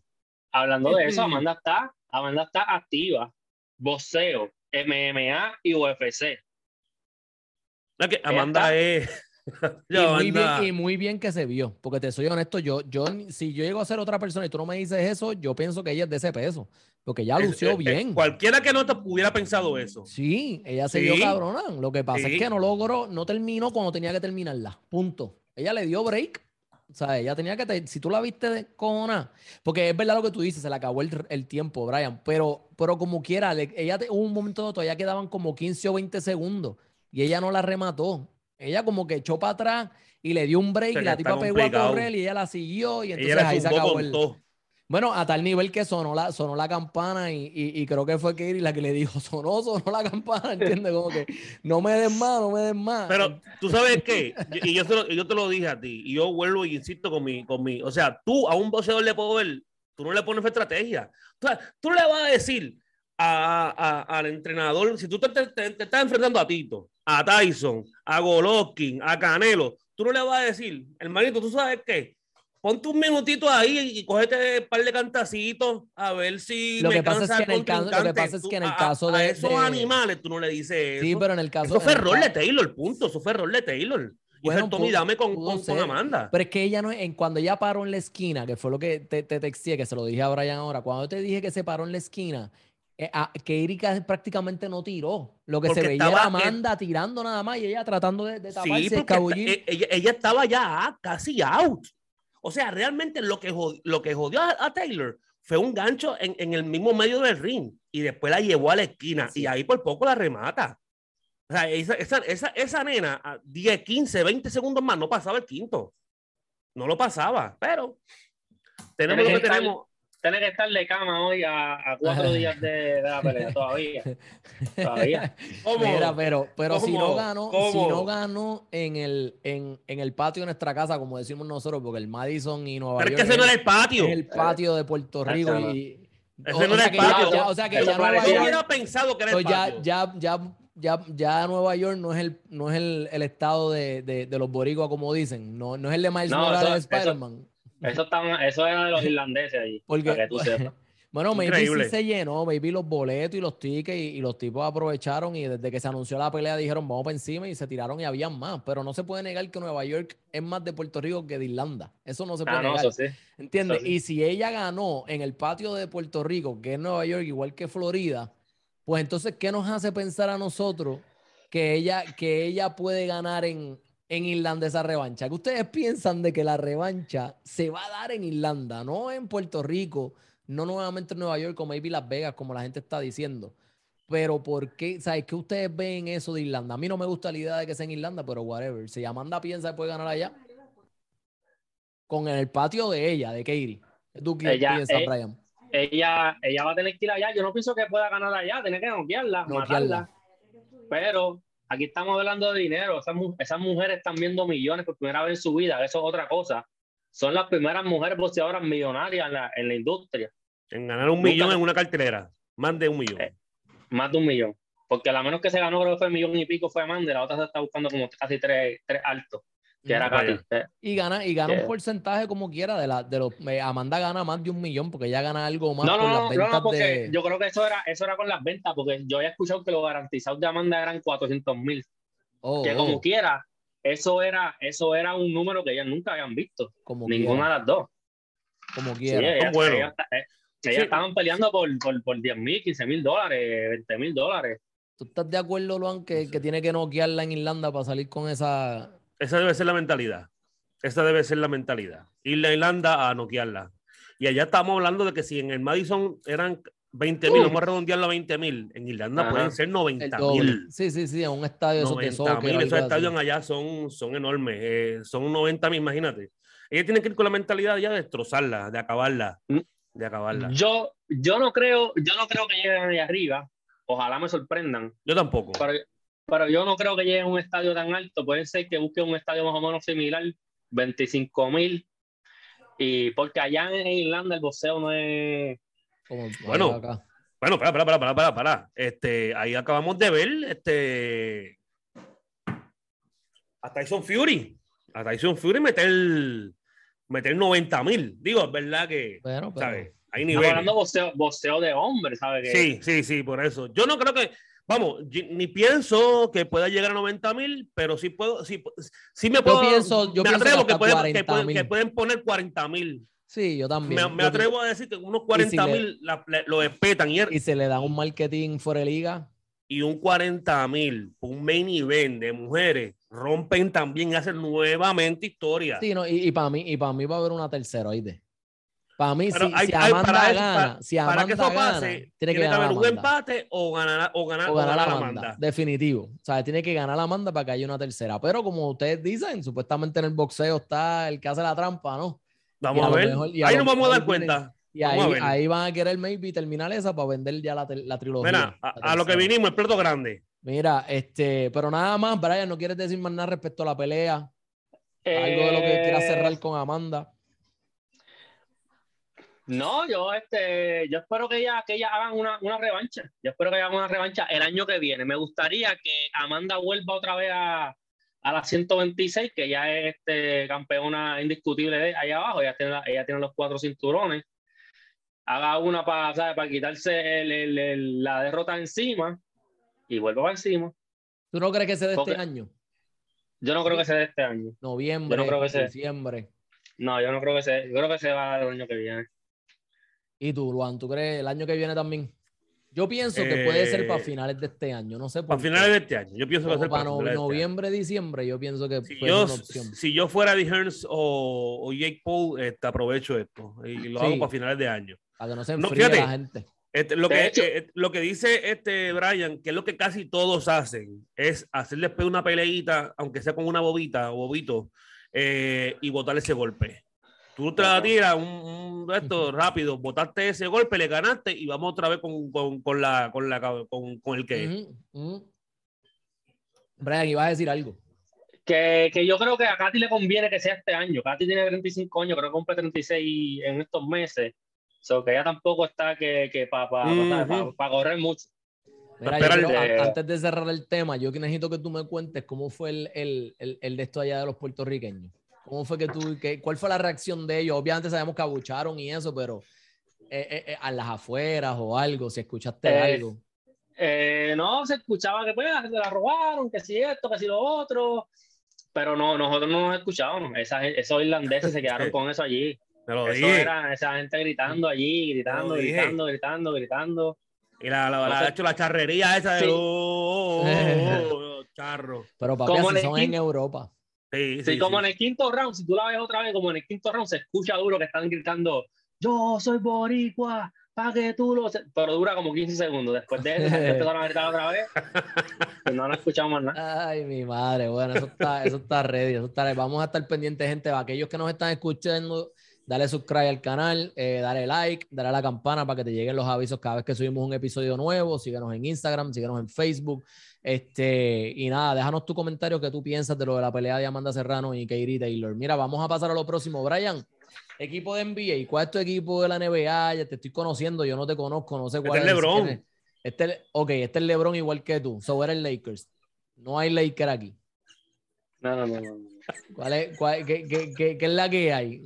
hablando de eso, Amanda está, Amanda está activa. Boxeo, MMA y UFC. que Amanda es y, muy bien, y, muy bien, que se vio, porque te soy honesto, yo, yo, si yo llego a ser otra persona y tú no me dices eso, yo pienso que ella es de ese peso, porque ya lució bien. cualquiera que no te hubiera pensado eso. Sí, ella se dio cabrona. Lo que pasa es que no logró, no terminó cuando tenía que terminarla. Punto. Ella le dio break. O sea, ella tenía que, si tú la viste de cona, porque es verdad lo que tú dices, se le acabó el, el tiempo, Brian, pero, pero como quiera, ella hubo un momento todavía quedaban como 15 o 20 segundos y ella no la remató. Ella como que echó para atrás y le dio un break y la tipa pegó a correr y ella la siguió y entonces ahí se acabó el... Bueno, a tal nivel que sonó la, sonó la campana y, y, creo que fue Katie la que le dijo, sonó, sonó la campana, ¿entiendes? Como que no me des más, no me des más. Pero tú sabes qué, y yo te, lo, yo te lo dije a ti, y yo vuelvo y insisto con mi, con mi, o sea, tú a un boxeador le puedo ver, tú no le pones estrategia. Sea, tú le vas a decir a, a, al entrenador, si tú te, te, te estás enfrentando a Tito, a Tyson, a Golovkin, a Canelo, tú no le vas a decir, hermanito, tú sabes qué, ponte un minutito ahí y cógete un par de cantacitos a ver si Lo me que pasa es que en el caso- lo que pasa es que en el a- caso a de- esos de- animales tú no le dices Sí, eso. pero en el caso. Eso fue el error de Taylor, punto. Eso fue error de Taylor. Y Bueno, el Tommy Dame con, con, con. Amanda. Pero es que ella no, en, cuando ella paró en la esquina, que fue lo que te, te texté, que se lo dije a Brian ahora, cuando te dije que se paró en la esquina, eh, a- que Erika prácticamente no tiró. Lo que Porque se veía era en- Amanda tirando nada más y ella tratando de, de taparse, Sí, de porque escabullir. esta- e- ella, ella estaba ya ah, casi out. O sea, realmente lo que jodió, lo que jodió a, a Taylor fue un gancho en, en el mismo medio del ring y después la llevó a la esquina y ahí por poco la remata. O sea, esa, esa, esa, esa nena a 10, 15, 20 segundos más no pasaba el quinto. No lo pasaba, pero tenemos lo que tenemos. Tiene que estar de cama hoy a, a cuatro días de, de la pelea todavía. Todavía. ¿Cómo? Mira, pero, pero si no ganó, ¿Cómo? si no ganó en el, en, en el patio de nuestra casa, como decimos nosotros, porque el Madison y Nueva Pero es York que ese no es, era el patio. es el patio de Puerto Rico Ese no. y Ese o, no o era sea el patio. ya- o sea que Eso ya Nueva parecía- Yo York hubiera pensado que era el Pues ya, patio. ya, ya, ya, ya Nueva York no es el, no es el, el estado de, de, de los boricuas, como dicen. No, no es el de Miles No, Morales de eso- Spider-Man. Eso, estaban- eso era de los irlandeses allí. Porque, Para que tú sepas. bueno, maybe Increíble. sí se llenó, maybe los boletos y los tickets y, y los tipos aprovecharon y desde que se anunció la pelea dijeron vamos para encima y se tiraron y habían más. Pero no se puede negar que Nueva York es más de Puerto Rico que de Irlanda. Eso no se puede Ah, no, negar. eso sí. ¿Entiendes? Eso sí. Y si ella ganó en el patio de Puerto Rico, que es Nueva York, igual que Florida, pues entonces, ¿qué nos hace pensar a nosotros que ella, que ella puede ganar en, en Irlanda esa revancha? ¿Qué ustedes piensan de que la revancha se va a dar en Irlanda, no en Puerto Rico, no nuevamente en Nueva York o maybe Las Vegas, como la gente está diciendo? Pero ¿por qué? ¿Sabes qué ustedes ven eso de Irlanda? A mí no me gusta la idea de que sea en Irlanda, pero whatever. Si Amanda piensa que puede ganar allá, con el patio de ella, de Katie. ¿Tú qué Ella, piensas, eh, Brian? Ella, ella va a tener que ir allá. Yo no pienso que pueda ganar allá. Tiene que noquearla, matarla. Pero aquí estamos hablando de dinero. Esas, mu- esas mujeres están viendo millones por primera vez en su vida. Eso es otra cosa. Son las primeras mujeres boxeadoras millonarias en la, en la industria. En ganar un Nunca- millón en una cartelera. Más de un millón. Eh, Más de un millón. Porque la menos que se ganó, creo que fue un millón y pico, fue Amanda. La otra se está buscando como casi tres, tres altos. Que era Vaya. Katy. Eh, Y gana, y gana un porcentaje como quiera de la, de los eh, Amanda gana más de un millón porque ella gana algo más No, por no, las no, no, ventas no, porque de. yo creo que eso era, eso era con las ventas, porque yo había escuchado que los garantizados de Amanda eran 400 mil. Oh, que oh, como quiera, eso era, eso era un número que ellas nunca habían visto. como Ninguna quiera, de las dos. como Sí, quiera. ellas, buenos. ellas- eh, Sí. ellas estaban peleando por, por, por 10 mil, 15 mil dólares, 20 mil dólares. ¿Tú estás de acuerdo, Luan, que, que tiene que noquearla en Irlanda para salir con esa. Esa debe ser la mentalidad. Esa debe ser la mentalidad. Ir a Irlanda a noquearla. Y allá estamos hablando de que si en el Madison eran 20 mil, Uh. vamos a redondearlo a 20 mil, en Irlanda Ajá. pueden ser el 90 doble? mil. Sí, sí, sí, en un estadio de esos de 90 soccer. mil, esos así. estadios allá son, son enormes. eh, son 90 mil, imagínate. Ella tiene que ir con la mentalidad ya de destrozarla, de acabarla. Mm. De acabarla. Yo, yo no creo, yo no creo que lleguen ahí arriba. Ojalá me sorprendan. Yo tampoco. Pero, pero yo no creo que lleguen a un estadio tan alto. Pueden ser que busquen un estadio más o menos similar, 25 mil. Y porque allá en Irlanda el boxeo no es. Como Bueno, acá. Bueno, para, para, para, para, para, para. Este, ahí acabamos de ver este, a Tyson Fury. A Tyson Fury meter, meter 90 mil. Digo, es verdad que, Bueno, pero- ¿sabes? Hay Estamos niveles. hablando de boxeo, boxeo de hombres, ¿sabes? Sí, sí, sí, por eso. Yo no creo que, vamos, yo ni pienso que pueda llegar a 90 mil, pero sí puedo, sí, sí me puedo. pienso- yo me atrevo que pueden, que, 40 pueden, mil. que pueden poner 40 mil. Sí, yo también. Me, me Yo atrevo a decir que unos 40 mil lo respetan y, Y se le da un marketing fuera de liga. y un 40 mil, un main event de mujeres, rompen también y hacen nuevamente historia. Sí, no, y, y para mí, y para mí va a haber una tercera, ¿oíste? Para mí, si, hay- si hay- Amanda para eso- gana, para- si Para Amanda que eso gana, pase, tiene tiene que que, ganar haber un empate o ganar, o ganar, o ganar Amanda, Amanda. definitivo. O sea, tiene que ganar a Amanda para que haya una tercera. Pero como ustedes dicen, supuestamente en el boxeo está el que hace la trampa, ¿no? Vamos a ver. mejor- y a Ahí nos vamos a dar cuenta. Y a ahí, van a querer maybe terminar esa para vender ya la, la trilogía. Mira, la a, a lo que vinimos, el plato grande. Mira, este, pero nada más, Brian, no quieres decir más nada respecto a la pelea. Algo de lo que quieras Eh, cerrar con Amanda. No, yo este, yo espero que ella, que ella hagan una, una revancha. Yo espero que hagan una revancha el año que viene. Me gustaría que Amanda vuelva otra vez a, a las 126, que ya es este, campeona indiscutible de ahí abajo, ella tiene, ella tiene los cuatro cinturones. Haga una para, para quitarse la derrota encima y vuelva para encima. ¿Tú no crees que sea de este año? Yo no creo que sea de este año. Noviembre, no creo que diciembre. No, yo no creo que sea. Yo creo que se va el año que viene. ¿Y tú, Luan, tú crees el año que viene también? Yo pienso que puede ser para eh, finales de este año, no sé Para finales de este año, yo pienso que va a ser para, para este noviembre, diciembre, yo pienso que si yo, una opción. Si yo fuera de Hearns o, Jake Paul, este, aprovecho esto y lo hago para finales de año. Para que no se enfríe la gente. Este, lo, que, eh, lo que dice este Brian, que es lo que casi todos hacen, es hacerle una peleita, aunque sea con una bobita o bobito, eh, y botar ese golpe. Tú te la tiras un, esto rápido, botaste ese golpe, le ganaste y vamos otra vez con, con, con la, con, la, con, con el que. Brian, iba a decir algo. Que, que, yo creo que a Katy le conviene que sea este año. Katy tiene 35 años, creo que cumple 36 en estos meses. So que ella tampoco está que, que para pa, correr mucho. antes de cerrar el tema, yo necesito que tú me cuentes cómo fue el, el, el, el de esto allá de los puertorriqueños. ¿Cómo fue que tú, que, cuál fue la reacción de ellos? Obviamente sabemos que abucharon y eso, pero eh, eh, eh, a las afueras o algo, si escuchaste algo. no, se escuchaba que pues se la robaron, que si esto, que si lo otro, pero no, nosotros no nos escuchábamos. Esa, esos irlandeses se quedaron con eso allí. eso era esa gente gritando allí, gritando, gritando, gritando, gritando. Y la, la, la, hecho la charrería esa de oh, oh, oh, charro. Pero papi, así son en Europa. Sí, sí, como en el quinto round, si tú la ves otra vez, como en el quinto round se escucha duro que están gritando, yo soy boricua, para que tú lo... Pero dura como 15 segundos. Después de eso, empezaron a gritar otra vez. Pues no, no escuchamos más nada. Ay, mi madre. Bueno, eso está, eso está ready. Eso está Vamos a estar pendientes, gente. Aquellos que nos están escuchando, dale subscribe al canal, eh, dale like, dale a la campana para que te lleguen los avisos cada vez que subimos un episodio nuevo. Síguenos en Instagram, síguenos en Facebook. Este, y nada, déjanos tu comentario que tú piensas de lo de la pelea de Amanda Serrano y Katie Taylor. Mira, vamos a pasar a lo próximo. Brian, equipo de NBA, ¿cuál es tu equipo de la NBA? Ya te estoy conociendo, yo no te conozco, no sé cuál este es. LeBron. Este, ok, este es LeBron igual que tú. So el Lakers. No hay Lakers aquí. No, no, no. no. ¿Cuál es, cuál, qué, qué, qué, qué, es la que hay?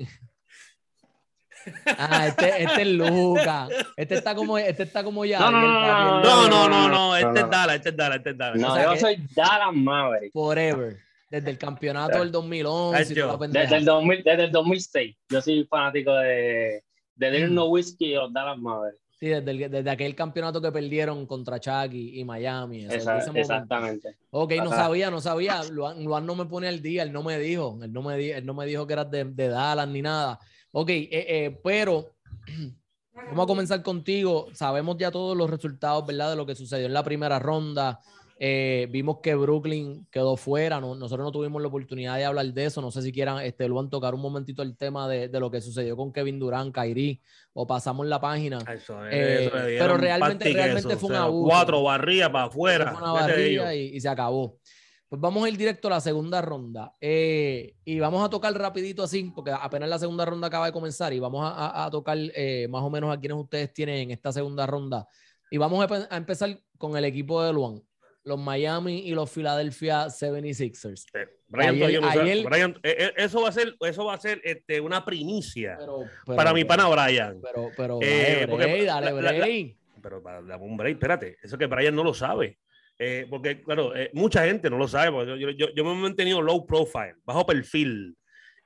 Ah, este, este es Luca. Este está como, este está como ya. No, no, no, no, no, no, este es Dallas, este es Dallas, este es Dallas. No, yo soy Dallas Maverick. Forever. Desde el campeonato del 2011. Desde el, 2000, desde el 2006. Yo soy fanático de, de Dirk Whiskey y los Dallas Maverick. Sí, desde, desde, aquel campeonato que perdieron contra Chucky y Miami. exactamente. Ok, no sabía, no sabía. Luan, no me pone al día, él no me dijo. Él no me, él no me dijo que eras de, de Dallas ni nada. Ok, eh, eh, pero vamos a comenzar contigo. Sabemos ya todos los resultados, ¿verdad? De lo que sucedió en la primera ronda. Eh, vimos que Brooklyn quedó fuera. nosotros no tuvimos la oportunidad de hablar de eso. No sé si quieran, este, a tocar un momentito el tema de, lo que sucedió con Kevin Durant, Kyrie, o pasamos la página. pero realmente, realmente fue un abuso. Cuatro para afuera. Fue una barrilla y, se acabó. Pues vamos a ir directo a la segunda ronda. Eh, y vamos a tocar rapidito así, porque apenas la segunda ronda acaba de comenzar y vamos a, tocar eh, más o menos a quienes ustedes tienen en esta segunda ronda. Y vamos a, empezar con el equipo de Luan, los Miami y los Philadelphia 76ers. Eh, Brian, eso va a ser, eso va a ser este, una primicia para mi pana Brian. Pero, pero, dale, break, dale, break. pero, dame un break, espérate, eso que Brian no lo sabe. Eh, porque, claro, eh, mucha gente no lo sabe. Yo, yo, yo, yo, me he mantenido low profile, bajo perfil.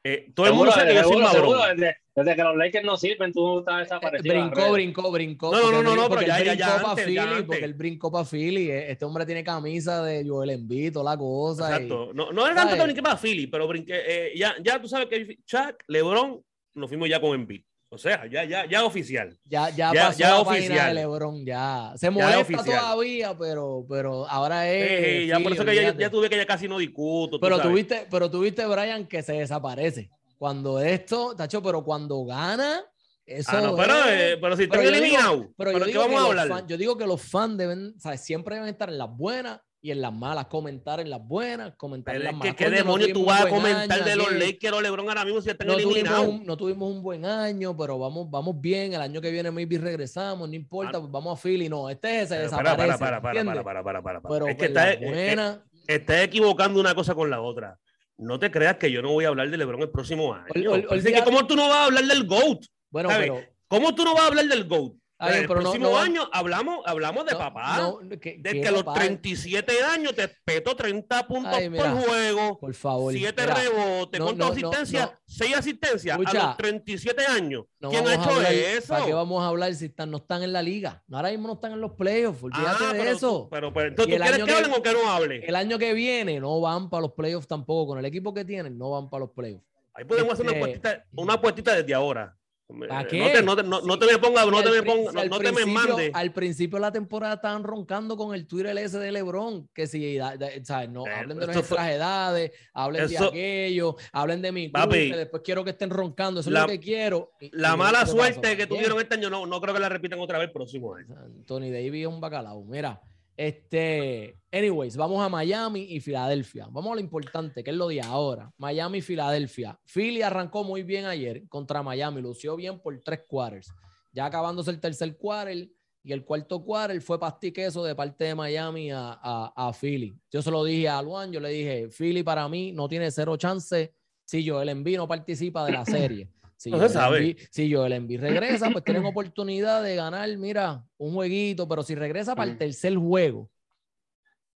Eh, todo el mundo sabe que yo soy seguro, desde, desde, que los Lakers no sirven, tú estás desaparecido. Brincó, brincó, brincó. No, no, no, no, pero ya, ya, ya, antes, Philly, ya Porque él brincó para Philly. Este hombre tiene camisa de Joel Embiid, toda la cosa. Exacto. No, no es tanto que brinqué para Philly, pero brinqué. ya, ya tú sabes que Chuck, LeBron, nos fuimos ya con Embiid. O sea, ya, ya, ya oficial. Ya, ya, pasó ya la oficial. de LeBron, ya. Se molesta todavía, pero, pero ahora es. ya por eso que ya, ya, tuve que ya casi no discuto. Pero tuviste, pero tuviste, Brian, que se desaparece. Cuando esto, Tacho, pero cuando gana, eso. Ah, no, pero, eh, pero si están eliminados. Pero, yo, digo vamos a hablar? yo digo que los fans deben, ¿sabes? Siempre deben estar en las buenas y en las malas, comentar en las buenas, comentar en las malas. ¿Qué, demonios tú vas a comentar de los Lakers o LeBron ahora mismo si están no eliminados? Tuvimos un, no tuvimos un buen año, pero vamos, vamos bien. El año que viene maybe regresamos, no importa, ah. pues vamos a Philly. No, este es ese. Para, para, para, para, para, para, para, Pero es que está, buena, estás equivocando una cosa con la otra. No te creas que yo no voy a hablar de LeBron el próximo año. ¿Cómo tú no vas a hablar del GOAT? Bueno, pero... ¿Cómo tú no vas a hablar del GOAT? El próximo año hablamos, hablamos de papá. que, de que a los 37 años te peto 30 puntos por juego. Por favor. 7 rebotes. ¿Cuántas asistencias? 6 asistencias a los 37 años. ¿Quién ha hecho eso? ¿Para qué vamos a hablar si están, no están en la liga? Ahora mismo no están en los playoffs. Olvídate ah, de eso. Pero, pero, entonces, ¿tú quieres que, hablen o que no hablen? El año que viene no van para los playoffs tampoco. Con el equipo que tienen, no van para los playoffs. Ahí podemos hacer una este, puestita, una puestita desde ahora. ¿Para qué? No te, no, no, te me ponga, no te me ponga, no, te me mande. Al principio de la temporada estaban roncando con el Twitter ese de LeBron, que si, ¿sabes? No, eh, hablen de nuestras edades, hablen de aquello, hablen de mi club, que después quiero que estén roncando, eso es lo que quiero. la mala suerte que tuvieron este año, no, no creo que la repitan otra vez el próximo año. Tony Davis es un bacalao, mira. Este, anyways, vamos a Miami y Filadelfia. Vamos a lo importante, que es lo de ahora. Miami y Filadelfia. Philly arrancó muy bien ayer contra Miami, lució bien por tres quarters. Ya acabándose el tercer quarter y el cuarto quarter fue pastiqueso de parte de Miami a, a, Philly. Yo se lo dije a Luan, yo le dije, Philly para mí no tiene cero chance si Joel Embiid no participa de la serie. Si no se sabe. si Joel Embiid regresa, pues tienen oportunidad de ganar, mira, un jueguito, pero si regresa para el tercer juego,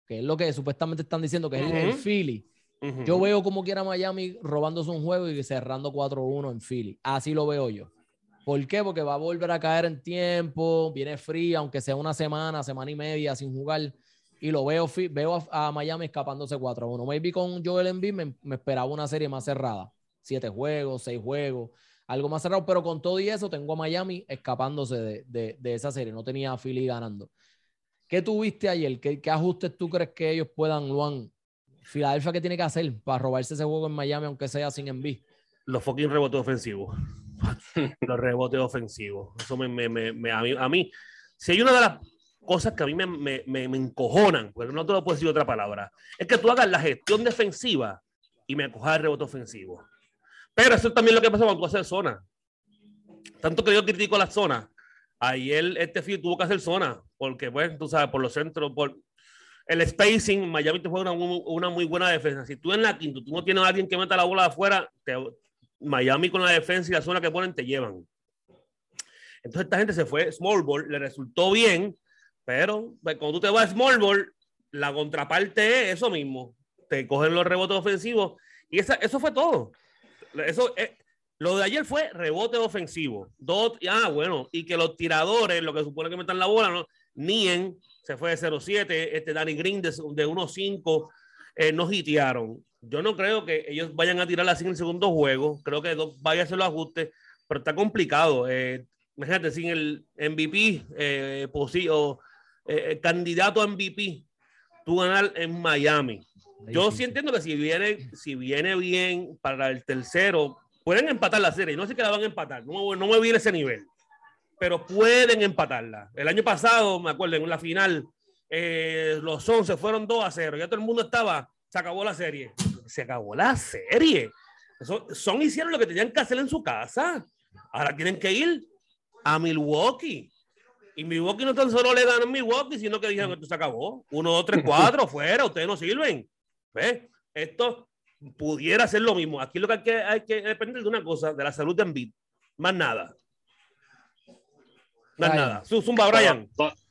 que es lo que supuestamente están diciendo, que es el, Philly, yo veo como quiera Miami robándose un juego y cerrando 4-1 en Philly. Así lo veo yo. ¿Por qué? Porque va a volver a caer en tiempo, viene frío, aunque sea una semana, semana y media sin jugar. Y lo veo, veo a, Miami escapándose 4-1. Maybe con Joel Embiid me, me esperaba una serie más cerrada. Siete juegos, seis juegos algo más cerrado, pero con todo y eso tengo a Miami escapándose de, esa serie, no tenía a Philly ganando. ¿Qué tuviste ayer? ¿Qué, ajustes tú crees que ellos puedan, Luan? Filadelfia, ¿qué tiene que hacer para robarse ese juego en Miami, aunque sea sin envío? Los fucking rebotes ofensivos. Los rebotes ofensivos. Eso me, me, a, mí, a, mí, si hay una de las cosas que a mí me, me, encojonan, porque no te lo puedo decir otra palabra, es que tú hagas la gestión defensiva y me acojas el rebote ofensivo. Pero eso también lo que pasa cuando tú haces zona. Tanto que yo critico la zona. Ayer este field tuvo que hacer zona, porque, pues, tú sabes, por los centros, por el spacing, Miami te fue una, una, muy buena defensa. Si tú en la quinta, tú no tienes a alguien que meta la bola de afuera, Miami con la defensa y la zona que ponen te llevan. Entonces esta gente se fue small ball, le resultó bien, pero pues, cuando tú te vas a small ball, la contraparte es eso mismo. Te cogen los rebotes ofensivos y esa, eso fue todo. Eso, eh, lo de ayer fue rebote ofensivo. Dos, ah, bueno, y que los tiradores, lo que supone que metan la bola, ¿no? Nien se fue de 0-7, este Danny Green de, de 1-5, eh, no hitearon. Yo no creo que ellos vayan a tirar así en el segundo juego. Creo que vaya a hacer los ajustes, pero está complicado. Eh, imagínate, sin el MVP eh, o eh, candidato a MVP, tú ganar en Miami yo sí entiendo que si viene, si viene bien para el tercero, pueden empatar la serie. No sé que la van a empatar, no, no me viene ese nivel, pero pueden empatarla. El año pasado, me acuerdo, en la final, eh, los 11 fueron 2 a 0. Ya todo el mundo estaba, se acabó la serie. Se acabó la serie. son hicieron lo que tenían que hacer en su casa. Ahora tienen que ir a Milwaukee. Y Milwaukee no tan solo le ganan a Milwaukee, sino que dijeron que esto se acabó. 1, 2, 3, 4, fuera, ustedes no sirven. Esto pudiera ser lo mismo. Aquí lo que hay que, hay que depender de una cosa, de la salud de Embiid. Más nada. Más nada. Zumba, Brian.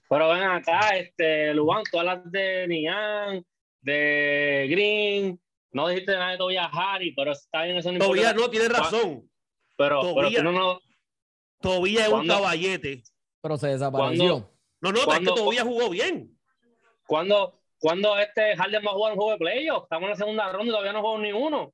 Pero, ven acá, este, Luan, todas las de Nian, de Green, no dijiste nada de Tobias Harry, pero está bien eso. Todavía no, tiene razón. Pero, todavía, no, no, todavía es un caballete. Pero se desapareció. No, no, es que todavía jugó bien. Cuando, cuando este Harden va a jugar un juego de playoff? Estamos en la segunda ronda y todavía no jugó ni uno.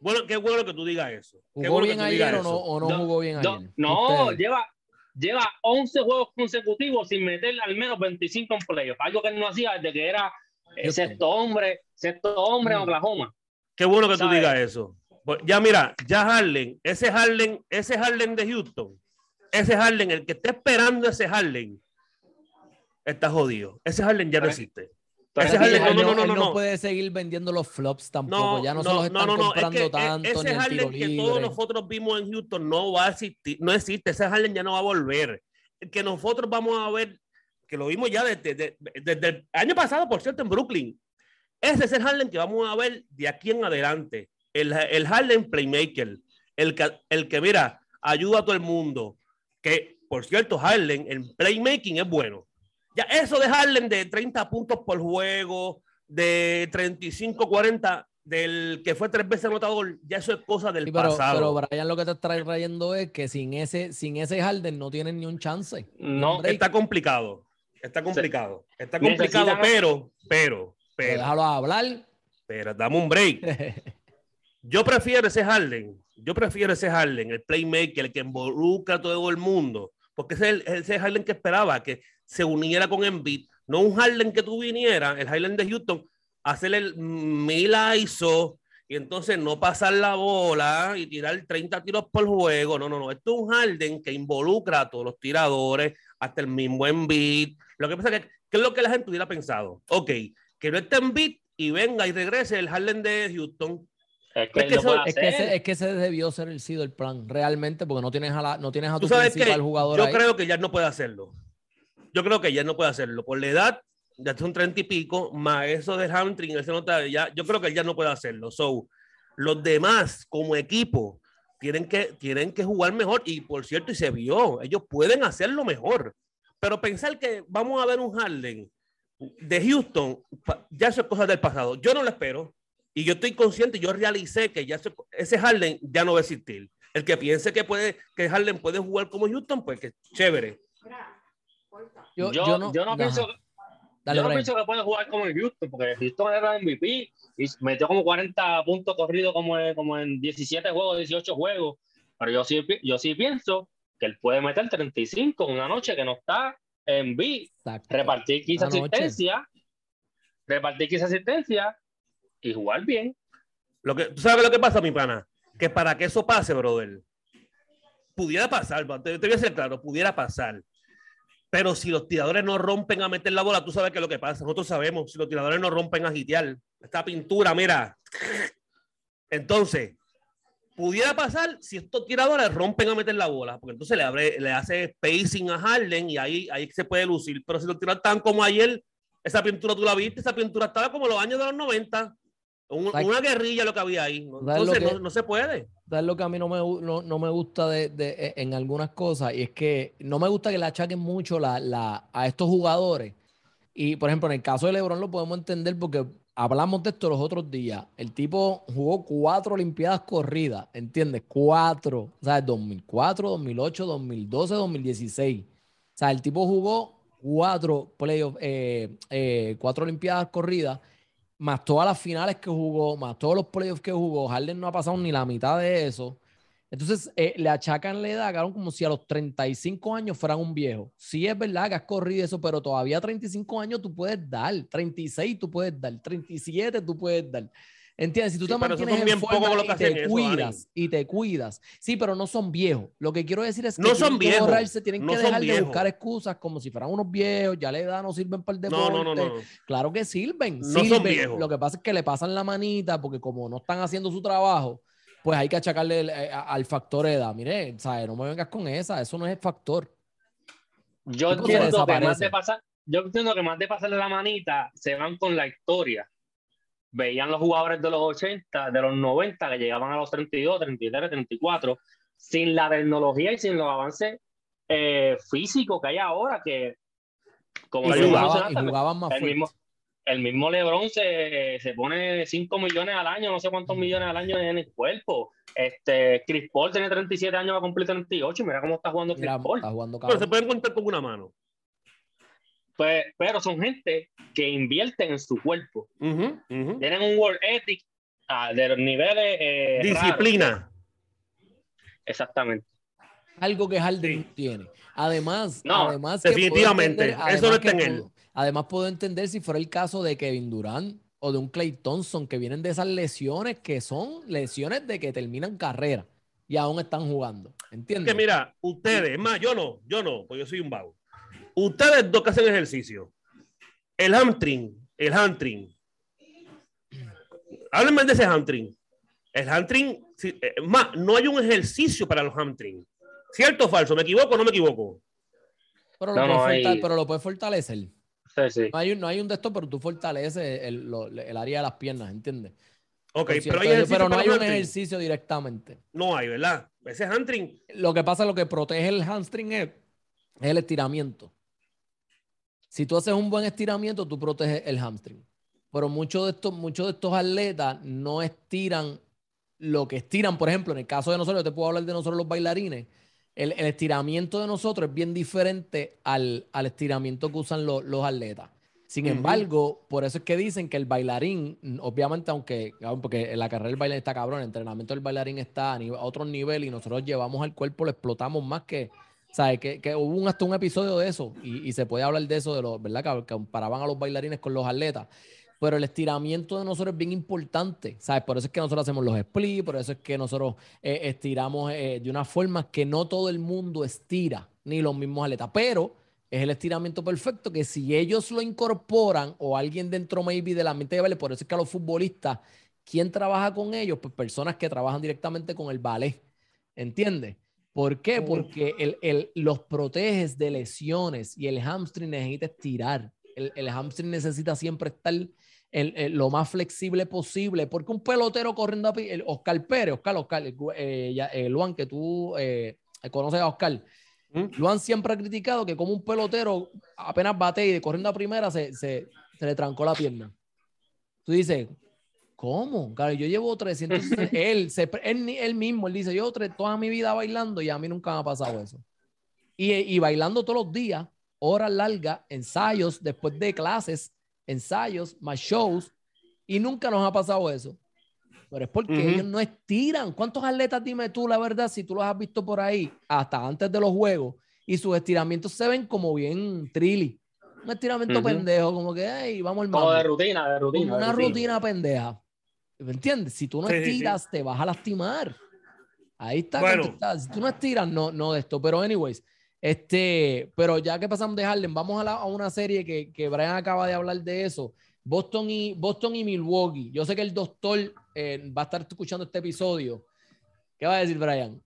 Bueno, qué bueno que tú digas eso. ¿Jugó bien ayer o no, o no, jugó bien ayer? No, lleva, lleva 11 juegos consecutivos sin meter al menos 25 en playoff. Algo que él no hacía desde que era el sexto hombre, sexto hombre en mm. Oklahoma. Qué bueno que tú digas eso. Pues, ya mira, ya Harden, ese Harden, ese Harden de Houston, ese Harden, el que está esperando ese Harden, está jodido. Ese Harden ya no existe. Ese Harden, no, no, no, no, no, puede seguir vendiendo los flops tampoco. ya no, se los están comprando e, tanto. Ese Harden que todos nosotros vimos en Houston no va a existir, no existe. Ese Harden ya no va a volver. El que nosotros vamos a ver que lo vimos ya desde, desde, el año pasado, por cierto, en Brooklyn. Ese es el Harden que vamos a ver de aquí en adelante. El, el Harden Playmaker. El que, el que, mira, ayuda a todo el mundo. Que, por cierto, Harden en playmaking es bueno. Ya eso de Harden de 30 puntos por juego, de 35, 40, del que fue tres veces anotador, ya eso es cosa del pasado. Pero Brian lo que te está trayendo es que sin ese, sin ese Harden no tienen ni un chance. No, está complicado. Está complicado. Está complicado, pero, pero, pero. Déjalo hablar. Pero dame un break. Yo prefiero ese Harden. Yo prefiero ese Harden, el playmaker, el que involucra a todo el mundo. Porque ese es el, ese Harden que esperaba, que se uniera con Embiid. No un Harden que tú vinieras, el Harden de Houston, hacer el mil ISO y entonces no pasar la bola y tirar 30 tiros por juego. No, no, no. Esto es un Harden que involucra a todos los tiradores, hasta el mismo Embiid. Lo que pasa es que, ¿qué es lo que la gente hubiera pensado? Ok, que no esté Embiid y venga y regrese el Harden de Houston. Es que, es, que ese, debió ser el sido el plan, realmente, porque no tienes a, la, no tienes a tu principal jugador. Yo creo que ya no puede hacerlo. Yo creo que ya no puede hacerlo. Por la edad, ya son 30 y pico, más eso de hamstring, ese nota, ya, yo creo que ya no puede hacerlo. So, los demás, como equipo, tienen que, tienen que jugar mejor. Y por cierto, y se vio, ellos pueden hacerlo mejor. Pero pensar que vamos a ver un Harden de Houston, ya eso es cosa del pasado. Yo no lo espero. Y yo estoy consciente, yo realicé que ya ese Harden ya no va a existir. El que piense que puede, que Harden puede jugar como Houston, pues que chévere. Yo, yo, no, yo no pienso, yo no pienso que puede jugar como el Houston, porque Houston era MVP y metió como 40 puntos corridos como en, como en 17 juegos, 18 juegos. Pero yo sí, yo sí pienso que él puede meter 35 en una noche que no está en B, repartir 15 asistencia, repartir 15 asistencia y jugar bien. Lo que, ¿Tú sabes lo que pasa, mi pana? Que para que eso pase, brother, pudiera pasar, te, te voy a ser claro, pudiera pasar pero si los tiradores no rompen a meter la bola, tú sabes qué es lo que pasa. Nosotros sabemos, si los tiradores no rompen a gitear, esta pintura, mira. Entonces, pudiera pasar si estos tiradores rompen a meter la bola, porque entonces le, abre, le hace spacing a Harden y ahí, ahí se puede lucir. Pero si los tiradores están como ayer, esa pintura tú la viste, esa pintura estaba como los años de los 90 una guerrilla lo que había ahí. Entonces no, se puede. Es lo que a mí no me, no, me gusta de, e, en algunas cosas? Y es que no me gusta que le achaquen mucho la, la, a estos jugadores. Y por ejemplo, en el caso de LeBron lo podemos entender porque hablamos de esto los otros días. El tipo jugó cuatro Olimpiadas corridas, ¿entiendes? Cuatro. O sea, 2004, 2008, 2012, 2016. O sea, el tipo jugó cuatro playoffs, eh, eh, cuatro Olimpiadas corridas más todas las finales que jugó, más todos los playoffs que jugó, Harden no ha pasado ni la mitad de eso. Entonces, eh, le achacan la edad, como si a los 35 años fueran un viejo. Sí es verdad que has corrido eso, pero todavía a 35 años tú puedes dar, 36 tú puedes dar, 37 tú puedes dar. ¿Entiendes? Si tú te mantienes en forma y te cuidas y te cuidas. Sí, pero no son viejos. Lo que quiero decir es que no son viejos. tienen que dejar de buscar excusas como si fueran unos viejos, ya la edad no sirven para el deporte. No, no, no, claro que sirven. No son viejos. Lo que pasa es que le pasan la manita porque como no están haciendo su trabajo, pues hay que achacarle eh, al factor edad. Mire, ¿sabes? no me vengas con esa, eso no es el factor. Yo entiendo, que más de pasar, yo entiendo que más de pasarle la manita, se van con la historia veían los jugadores de los 80, de los 90, que llegaban a los 32, 33, 34, sin la tecnología y sin los avances eh, físicos que hay ahora, que como y jugaban más el mismo, el mismo LeBron se, se, pone 5 millones al año, no sé cuántos millones al año en el cuerpo. Este, Chris Paul tiene 37 años, va a cumplir 38. Mira cómo está jugando Chris Paul. Está jugando Pero se pueden contar con una mano. Pues, pero son gente que invierten en su cuerpo. Tienen un work ethic ah, de los niveles. Eh, Disciplina. Exactamente. Algo que Harden tiene. Además, además definitivamente, eso no está en él. Además, puedo entender si fuera el caso de Kevin Durant o de un Clay Thompson que vienen de esas lesiones que son lesiones de que terminan carrera y aún están jugando. ¿Entiendes? Que mira, ustedes, es más, yo no, yo no, pues yo soy un vago. Ustedes dos que hacen ejercicio. El hamstring, el hamstring. Háblenme de ese hamstring. El hamstring, eh, más, no hay un ejercicio para los hamstring. ¿Cierto o falso? ¿Me equivoco o no me equivoco? Pero lo, No, no, puedes, fortale- hay- pero lo puedes fortalecer. Sí, sí. No hay, un- no hay un de estos, pero tú fortaleces el, lo- el área de las piernas, ¿entiendes? Ok, pero, hay ejercicio pero no hay un hamstring. ejercicio directamente. No hay, ¿verdad? Ese hamstring. Lo que pasa, lo que protege el hamstring es, es el estiramiento. Si tú haces un buen estiramiento, tú proteges el hamstring. Pero muchos de estos, muchos de estos atletas no estiran lo que estiran. Por ejemplo, en el caso de nosotros, yo te puedo hablar de nosotros los bailarines. El, el estiramiento de nosotros es bien diferente al, al estiramiento que usan lo- los atletas. Sin embargo, por eso es que dicen que el bailarín, obviamente, aunque, ah, porque la carrera del bailarín está cabrón, el entrenamiento del bailarín está a, nive- a otro nivel y nosotros llevamos al cuerpo, lo explotamos más que, ¿sabes? Que, hubo un, hasta un episodio de eso y, se puede hablar de eso, de los, ¿verdad? Que, comparaban a los bailarines con los atletas. Pero el estiramiento de nosotros es bien importante, ¿sabes? Por eso es que nosotros hacemos los splits, por eso es que nosotros eh, estiramos eh, de una forma que no todo el mundo estira, ni los mismos atletas. Pero es el estiramiento perfecto que si ellos lo incorporan o alguien dentro maybe del ambiente de baile, por eso es que a los futbolistas, ¿quién trabaja con ellos? Pues personas que trabajan directamente con el ballet, ¿entiendes? ¿Por qué? Porque el, el- los proteges de lesiones y el hamstring necesita estirar. El, el hamstring necesita siempre estar el- el- lo más flexible posible, porque un pelotero corriendo a el Oscar Pérez, Oscar, Oscar, eh, eh, Luan, que tú eh, conoces a Oscar, ¿Mm? Luan siempre ha criticado que como un pelotero apenas bate y de corriendo a primera se, se, se le trancó la pierna. Tú dices, ¿cómo? Claro, yo llevo 300, él, se, él, él mismo, él dice, yo toda mi vida bailando y a mí nunca me ha pasado eso. Y, y bailando todos los días, horas largas, ensayos, después de clases, ensayos, más shows, y nunca nos ha pasado eso. Pero es porque Ujú. ellos no estiran. ¿Cuántos atletas, dime tú la verdad, si tú los has visto por ahí, hasta antes de los juegos, y sus estiramientos se ven como bien trilly? Un estiramiento Ujú. pendejo, como que, hey, vamos al Como de rutina, de rutina. Como de una rutina pendeja. ¿Me entiendes? Si tú no Sí, sí, sí. estiras, te vas a lastimar. Ahí está. Bueno. Si tú no estiras, no, no de esto. Pero, anyways, este, pero ya que pasamos de Harlem, vamos a, la- a una serie que, que Brian acaba de hablar de eso. Boston y, Boston y Milwaukee. Yo sé que el doctor eh, va a estar escuchando este episodio. ¿Qué va a decir Brian?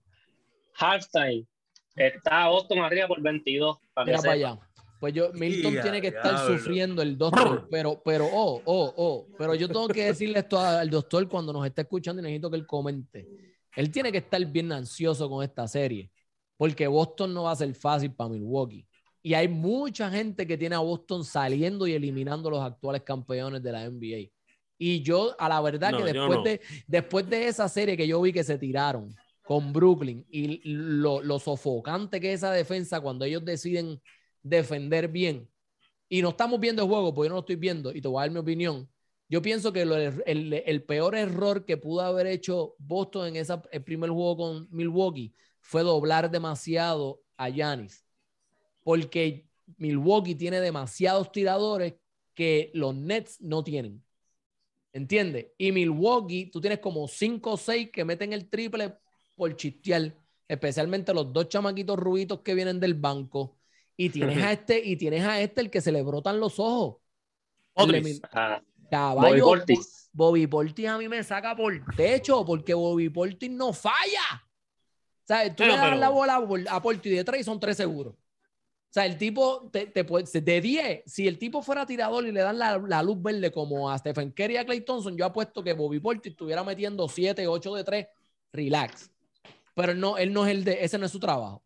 Halftime. Está Boston arriba por 22. Para que Mira para sepa. allá. Pues yo, Milton Ya, tiene que estar diablo. sufriendo el doctor, pero, pero, oh, oh, oh, pero yo tengo que decirle esto a- al doctor cuando nos está escuchando y necesito que él comente. Él tiene que estar bien ansioso con esta serie, porque Boston no va a ser fácil para Milwaukee. Y hay mucha gente que tiene a Boston saliendo y eliminando los actuales campeones de la NBA. Y yo, a la verdad, No, que después, no. de, después de esa serie que yo vi que se tiraron con Brooklyn y lo, lo sofocante que es esa defensa cuando ellos deciden defender bien. Y no estamos viendo el juego, porque yo no lo estoy viendo, y te voy a dar mi opinión. Yo pienso que el, peor error que pudo haber hecho Boston en ese el primer juego con Milwaukee fue doblar demasiado a Giannis. Porque Milwaukee tiene demasiados tiradores que los Nets no tienen. ¿Entiendes? Y Milwaukee, tú tienes como 5 o 6 que meten el triple por chistear, especialmente los dos chamaquitos rubitos que vienen del banco. Y tienes a este, y tienes a este el que se le brotan los ojos. Odris. Caballo, Bobby Portis. Bobby Portis a mí me saca por techo porque Bobby Portis no falla. ¿Sabes? Tú Bueno, le das pero- la bola a Portis de tres y son tres seguros. O sea, el tipo te, te puede, de 10, si el tipo fuera tirador y le dan la, la luz verde como a Stephen Curry y a Clay Thompson, yo apuesto que Bobby Portis estuviera metiendo 7, 8 de 3, relax. Pero no, él no es el de, ese no es su trabajo.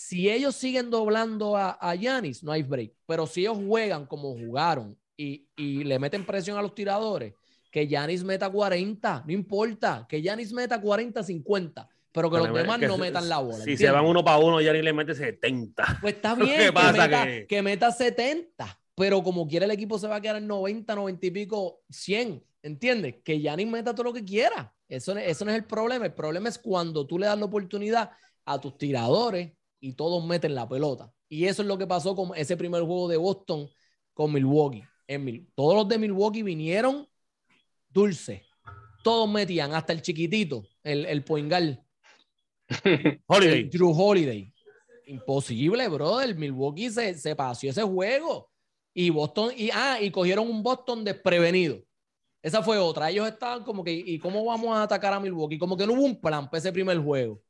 Si ellos siguen doblando a, Giannis, no hay break. Pero si ellos juegan como jugaron y, y le meten presión a los tiradores, que Giannis meta 40, no importa, que Giannis meta 40, 50, pero que los demás que no se- metan la bola. Si se van uno para uno, ya ni le mete 70. Pues está ¿Qué bien, que, pasa? meta, Que- que meta 70, pero como quiera el equipo se va a quedar en 90, 90 y pico, 100, ¿entiendes? Que Giannis meta todo lo que quiera. Eso, eso no es el problema. El problema es cuando tú le das la oportunidad a tus tiradores y todos meten la pelota. Y eso es lo que pasó con ese primer juego de Boston con Milwaukee. En todos los de Milwaukee vinieron dulces. Todos metían, hasta el chiquitito, el, el Poingal. Holiday. El Drew Holiday. Imposible, brother. Milwaukee se, se paseó ese juego. Y Boston, y, ah, y cogieron un Boston desprevenido. Esa fue otra. Ellos estaban como que, ¿y cómo vamos a atacar a Milwaukee? Como que no hubo un plan para ese primer juego.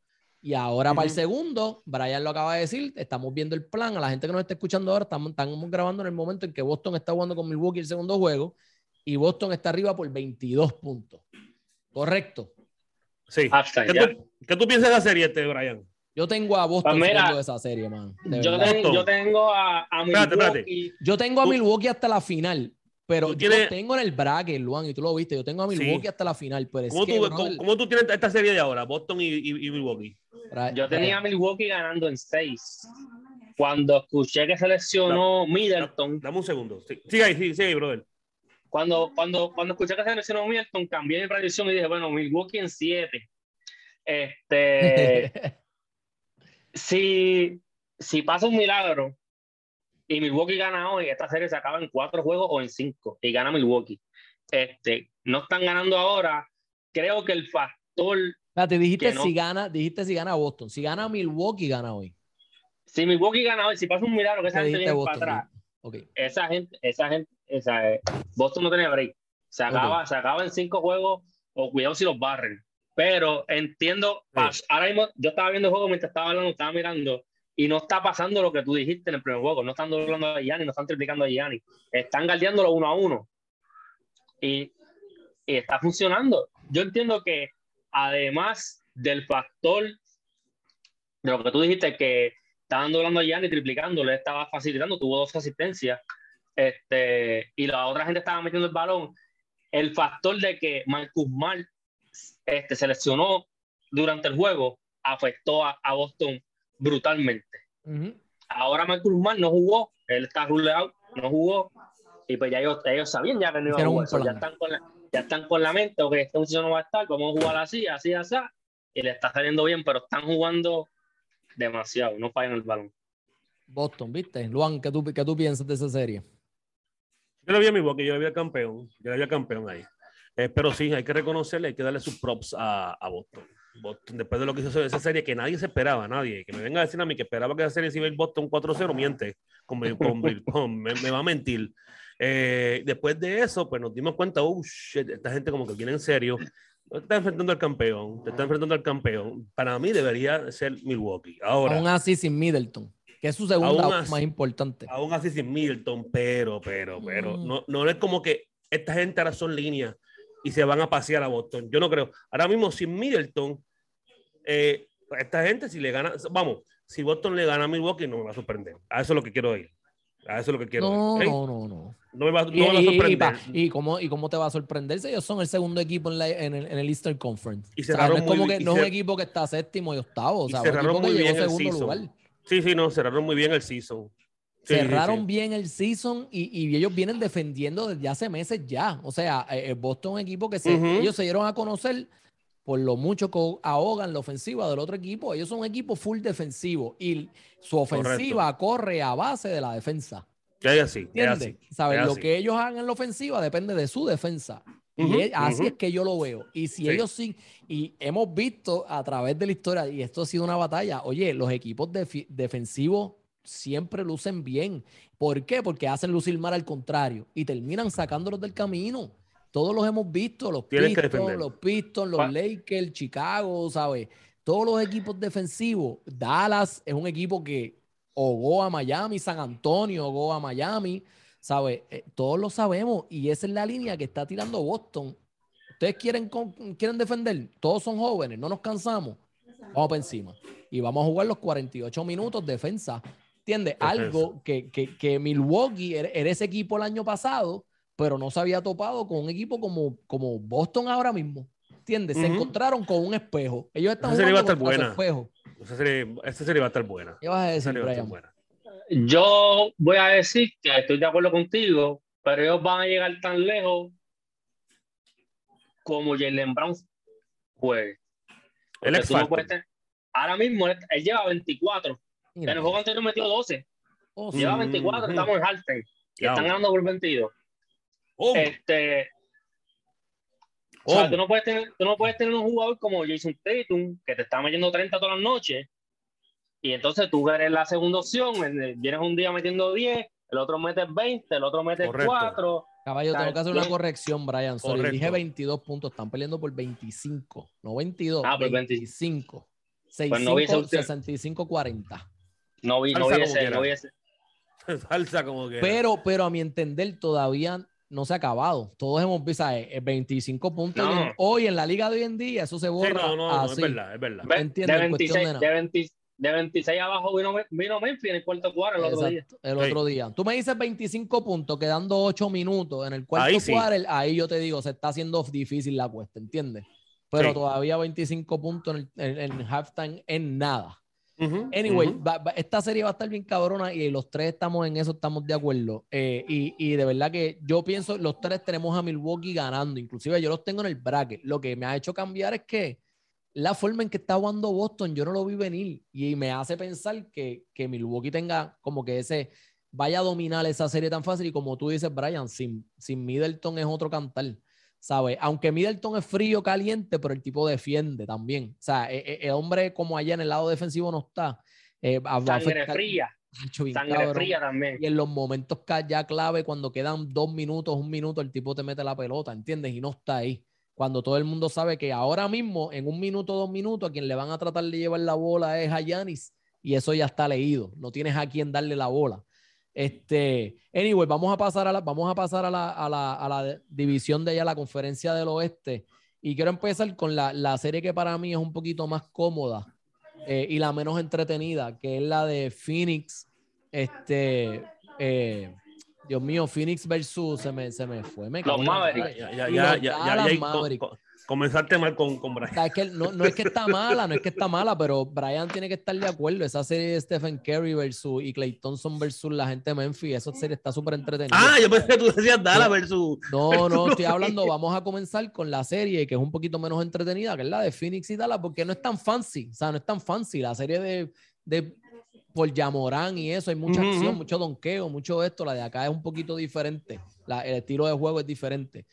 Y ahora para el segundo, Brian lo acaba de decir, estamos viendo el plan. A la gente que nos está escuchando ahora, estamos, estamos grabando en el momento en que Boston está jugando con Milwaukee el segundo juego y Boston está arriba por 22 puntos. Correcto. Sí. Hasta ¿Qué ya. tú, qué tú piensas de la serie, este, Brian? Yo tengo a Boston Pues mira, de esa serie, man. Yo, ten- tengo a, a Espérate, espérate. Milwaukee. Yo tengo a Tú- Milwaukee hasta la final, pero yo tienes- tengo en el bracket, Luan, y tú lo viste. Yo tengo a Sí. Milwaukee hasta la final, pero ¿Cómo, tú, cómo- cómo tú tienes esta serie de ahora, Boston y, y- y Milwaukee? Yo tenía a Milwaukee ganando en 6. Cuando escuché que seleccionó Middleton, Dame un segundo. Sí, sigue ahí, sigue ahí, brother. cuando, cuando, cuando escuché que seleccionó Middleton, cambié mi predicción y dije, bueno, Milwaukee en 7. Este, si, si pasa un milagro y Milwaukee gana hoy, esta serie se acaba en cuatro juegos o en cinco y gana Milwaukee. Este, no están ganando ahora. Creo que el factor, Espérate, dijiste no. si gana, dijiste si gana Boston. Si gana Milwaukee, gana hoy. si Milwaukee gana hoy, si pasa un milagro que esa ¿Qué gente viene para Boston? atrás, Ok. esa gente, esa gente, esa, eh, Boston no tiene break. Se acaba, se acaba en cinco juegos o cuidado si los barren. Pero entiendo, pas- ahora mismo yo estaba viendo el juego mientras estaba hablando, estaba mirando y no está pasando lo que tú dijiste en el primer juego. No están doblando a Gianni, no están triplicando a Gianni. Están guardiándolo uno a uno. Y, y está funcionando. Yo entiendo que además del factor de lo que tú dijiste, que estaban doblando a Gianni, triplicando, le estaba facilitando, tuvo dos asistencias, este, y la otra gente estaba metiendo el balón. El factor de que Marcus Smart este, se lesionó durante el juego afectó a, a Boston brutalmente. Ahora Marcus Smart no jugó, él está ruled out, no jugó, y pues ya ellos, ellos sabían ya que no iba a jugar. ya, están con la, ya están con la mente, ok, este muchacho no va a estar, vamos a jugar así, así, así, y le está saliendo bien, pero están jugando demasiado, no fallan el balón. Boston, ¿viste? Luan, ¿qué tú, qué tú piensas de esa serie? Yo le vi a Milwaukee, yo le vi al campeón, yo le vi al campeón ahí. Eh, pero sí, hay que reconocerle, hay que darle sus props a, a Boston. Boston. Después de lo que hizo esa serie, que nadie se esperaba, nadie. Que me venga a decir a mí que esperaba que esa serie se iba a ir Boston 4-0, miente. Con, con- con- me, me va a mentir. Eh, después de eso, pues nos dimos cuenta, oh, shit, esta gente como que viene en serio. No te está enfrentando al campeón, te está enfrentando al campeón. Para mí debería ser Milwaukee. Ahora, Aún así sin Middleton, que es su segunda así- más importante. aún así sin Milton, pero, pero, pero, Mm. no, no es como que esta gente ahora son líneas y se van a pasear a Boston. Yo no creo. Ahora mismo sin Middleton, eh, esta gente si le gana, vamos, si Boston le gana a Milwaukee no me va a sorprender. A eso es lo que quiero ir. A eso es lo que quiero No, ir. ¿ok? no, no, no. No me va, no Y, me va a y- y sorprender. pa- y cómo, ¿Y cómo te va a sorprender si ellos son el segundo equipo en, la- en el, en el Eastern Conference? Y O sea, cerraron no es como que no es un equipo que está séptimo y octavo, o sea, un cerraron que muy llegó bien el segundo lugar. Sí, sí, no, cerraron muy bien el season. Sí, Cerraron sí. bien el season y, y ellos vienen defendiendo desde hace meses ya. O sea, eh, eh, Boston es un equipo que se, ellos se dieron a conocer por lo mucho que ahogan la ofensiva del otro equipo. Ellos son un equipo full defensivo y su ofensiva corre a base de la defensa. Es así, es así. ¿Sabes? es Lo que ellos hagan en la ofensiva depende de su defensa. Y es- así es que yo lo veo. Y si Sí. ellos sí, y hemos visto a través de la historia, y esto ha sido una batalla, oye, los equipos defensivos siempre lucen bien. ¿Por qué? Porque hacen lucir mal al contrario y terminan sacándolos del camino. Todos los hemos visto, los Tienes Pistons, los Pistons, los Lakers, Chicago, ¿sabes? Todos los equipos defensivos. Dallas es un equipo que hogó a Miami, San Antonio hogó a Miami, ¿sabes? Eh, todos lo sabemos y esa es la línea que está tirando Boston. ¿Ustedes quieren, con- quieren defender? Todos son jóvenes, no nos cansamos. Vamos para encima. Y vamos a jugar los 48 minutos defensa. ¿Entiendes? Algo que, que, que Milwaukee era, era ese equipo el año pasado, pero no se había topado con un equipo como, como Boston ahora mismo. ¿Entiendes? Se encontraron con un espejo. Ellos están Esa jugando su buena. espejo. Esa serie, esa serie va a estar buena. ¿Qué vas a Esa decir, serie va a estar Brian? buena. Yo voy a decir que estoy de acuerdo contigo, pero ellos van a llegar tan lejos como Jalen Brown juegue. El no Ahora mismo él, él lleva 24. Mira, En el juego anterior metió 12. oh, Lleva Mm, 24, ujú. estamos en halftime. Y están ganando por 22. Oh, Este, o sea, tú no, puedes tener, tú no puedes tener un jugador como Jason Tatum que te está metiendo 30 todas las noches y entonces tú eres la segunda opción, en el- vienes un día metiendo 10, el otro mete 20, el otro mete Correcto. 4. Caballo, tengo que hacer una corrección, Brian. Sorry, Correcto. dije 22 puntos. Están peleando por 25. No 22, Ah, por 20. 25. Pues no vi ese 65, 40. No vi, no vi ese, no vi ese. Salsa como que. Pero, pero a mi entender, todavía no se ha acabado. Todos hemos visto. Eh, 25 puntos. No. y en- hoy en la liga de hoy en día, eso se Sí, borra. no, no, no, es verdad, es verdad. Entiendo, de, en cuestión 26, de nada. de, 20 de 26 abajo vino, vino Memphis en el cuarto cuarto el otro día. Exacto, el Sí. otro día. Tú me dices 25 puntos, quedando 8 minutos en el cuarto Ahí sí. quarter, ahí yo te digo, se está haciendo difícil la cuesta, ¿entiendes? Pero Sí. todavía 25 puntos en, el- en- en halftime en nada. Ujú, Anyway, ujú. va- va- esta serie va a estar bien cabrona y los tres estamos en eso, estamos de acuerdo. Eh, y, y de verdad que yo pienso, los tres tenemos a Milwaukee ganando, inclusive yo los tengo en el bracket. Lo que me ha hecho cambiar es que la forma en que está jugando Boston, yo no lo vi venir y me hace pensar que, que Milwaukee tenga como que ese, vaya a dominar esa serie tan fácil y como tú dices, Brian, sin, sin Middleton es otro cantar. ¿Sabes? Aunque Middleton es frío, caliente, pero el tipo defiende también. O sea, e- e- el, hombre como allá en el lado defensivo no está. eh, a Sangre fría, bien sangre cabrón. fría también. Y en los momentos ya clave, cuando quedan dos minutos, un minuto, el tipo te mete la pelota, ¿entiendes? Y no está ahí. Cuando todo el mundo sabe que ahora mismo, en un minuto, dos minutos, a quien le van a tratar de llevar la bola es a Yanis. Y eso ya está leído. No tienes a quien darle la bola. Este, anyway, vamos a pasar a la, vamos a pasar a la, a la, a la división de allá, la conferencia del oeste. Y quiero empezar con la, la serie que para mí es un poquito más cómoda eh, y la menos entretenida, que es la de Phoenix. Este, eh, Dios mío, Phoenix versus se me, se me fue. Me Los cago en la Mavericks. Ya, ya, ya, ya, ya, ya, comenzaste mal con, con Brian. O sea, es que no, no es que está mala, no es que está mala, pero Brian tiene que estar de acuerdo. Esa serie de Stephen Curry versus y Clay Thompson versus la gente de Memphis, esa serie está súper entretenida. Ah, yo pensé que tú decías Dallas versus. No, no, estoy hablando, vamos a comenzar con la serie que es un poquito menos entretenida, que es la de Phoenix y Dallas, porque no es tan fancy, o sea, no es tan fancy. La serie de, de por Yamorán y eso, hay mucha acción, mucho donqueo, mucho esto. La de acá es un poquito diferente, la- el estilo de juego es diferente.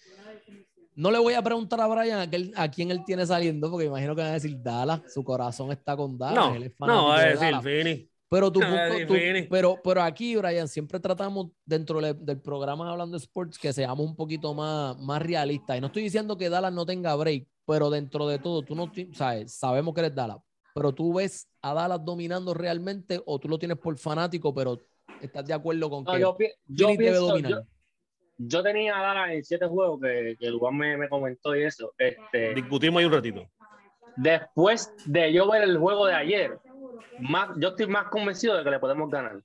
No le voy a preguntar a Brian a, quién él tiene saliendo, porque imagino que van a decir Dallas, su corazón está con Dallas. No, él es no, va a de decir. Fini. Pero, tú, pero, pero aquí, Brian, siempre tratamos dentro de- del programa Hablando de Sports que seamos un poquito más, más realistas. Y no estoy diciendo que Dallas no tenga break, pero dentro de todo, tú no sabes, sabemos que eres Dallas, pero tú ves a Dallas dominando realmente o tú lo tienes por fanático, pero estás de acuerdo con No, que yo, debe dominar. yo, yo tenía a Dallas en siete juegos que, que el Juan me, me comentó y eso. Este, Discutimos ahí un ratito. después de yo ver el juego de ayer, más, yo estoy más convencido de que le podemos ganar.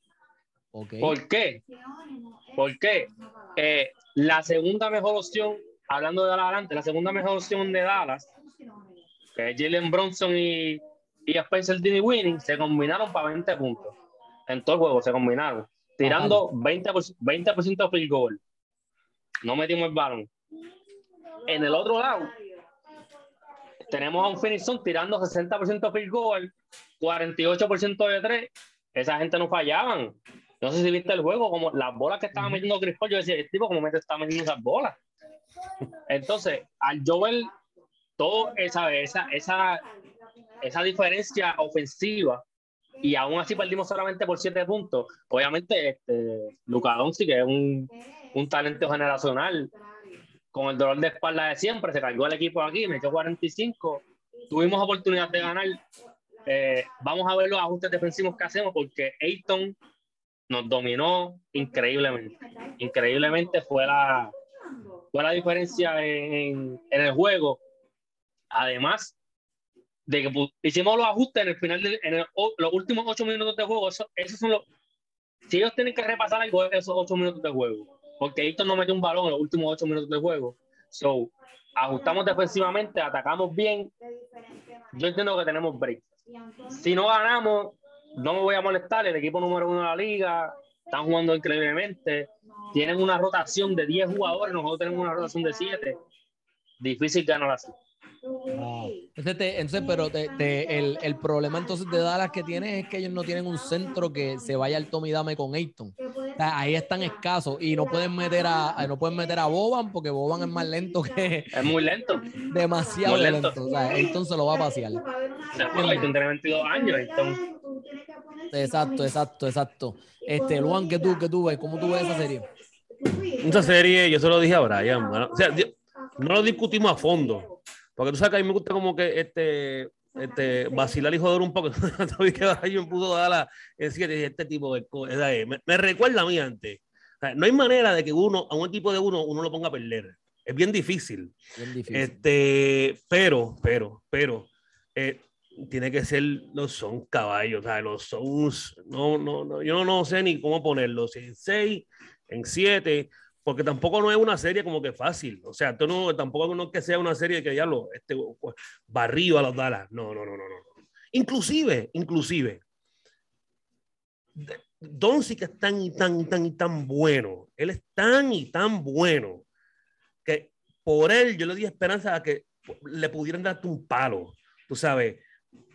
Ok. ¿Por qué? Porque eh, la segunda mejor opción, hablando de Dallas adelante, la segunda mejor opción de Dallas, que es Jalen Bronson y, y Spencer Dinwiddie Winning, se combinaron para 20 puntos. En todo el juego se combinaron, tirando 20%, 20 de field goal. No metimos el balón. En el otro lado, tenemos a un Suns tirando 60% de field goal, 48% de tres. Esa gente no fallaban. No sé si viste el juego, como las bolas que estaba metiendo Chris Paul, yo decía, este tipo, ¿cómo te está metiendo esas bolas? Entonces, al yo ver todo esa, esa, esa, esa diferencia ofensiva y aún así perdimos solamente por siete puntos, obviamente este, Luka Doncic, que es un, un talento generacional, con el dolor de espalda de siempre, se cargó el equipo aquí, metió 45, tuvimos oportunidad de ganar. Eh, vamos a ver los ajustes defensivos que hacemos porque Ayton nos dominó increíblemente. Increíblemente fue la, fue la diferencia en, en el juego. Además de que hicimos los ajustes en el final, de, en el- los últimos ocho minutos de juego. Eso, esos son los. Si ellos tienen que repasar algo, es esos ocho minutos de juego. Porque Ayton no metió un balón en los últimos ocho minutos de juego. So, ajustamos defensivamente, atacamos bien. Yo entiendo que tenemos break. Si no ganamos, no me voy a molestar. El equipo número uno de la liga están jugando increíblemente. Tienen una rotación de 10 jugadores, nosotros tenemos una rotación de 7. Difícil ganar así. Ah. Entonces, entonces, pero te- te- el, el problema entonces de Dallas que tienen es que ellos no tienen un centro que se vaya al Tommy Dame con Ayton. Sea, ahí están escasos y no pueden meter a no pueden meter a Boban porque Boban es más lento que Es muy lento. demasiado Muy lento. lento. O sea, Ayton se lo va a pasear. Tiene 22 años. Entonces, Exacto, exacto, exacto. Este, Luan, ¿qué tú, qué tú ves? ¿Cómo tú ves esa serie? Esa serie, yo se lo dije a Brian. O sea, no lo discutimos a fondo. Porque tú sabes que a mí me gusta como que este, este, vacilar y joder un poco. Que Brian pudo dar la este tipo de cosas. Me, me, recuerda a mí antes. no hay manera de que uno, a un equipo de uno, uno lo ponga a perder. Es bien difícil. Bien difícil. Este, pero, pero, pero, eh, tiene que ser los son caballos, o sea, los son, no, no, no, yo no sé ni cómo ponerlos, en 6, en 7, porque tampoco no es una serie como que fácil, o sea, esto no, tampoco no es que sea una serie que ya lo, este, barrio a los Dallas, no, no, no, no, no. Inclusive, inclusive, Doncic que es tan y tan y tan y tan bueno, él es tan y tan bueno, que por él yo le di esperanza a que le pudieran darte un palo, tú sabes,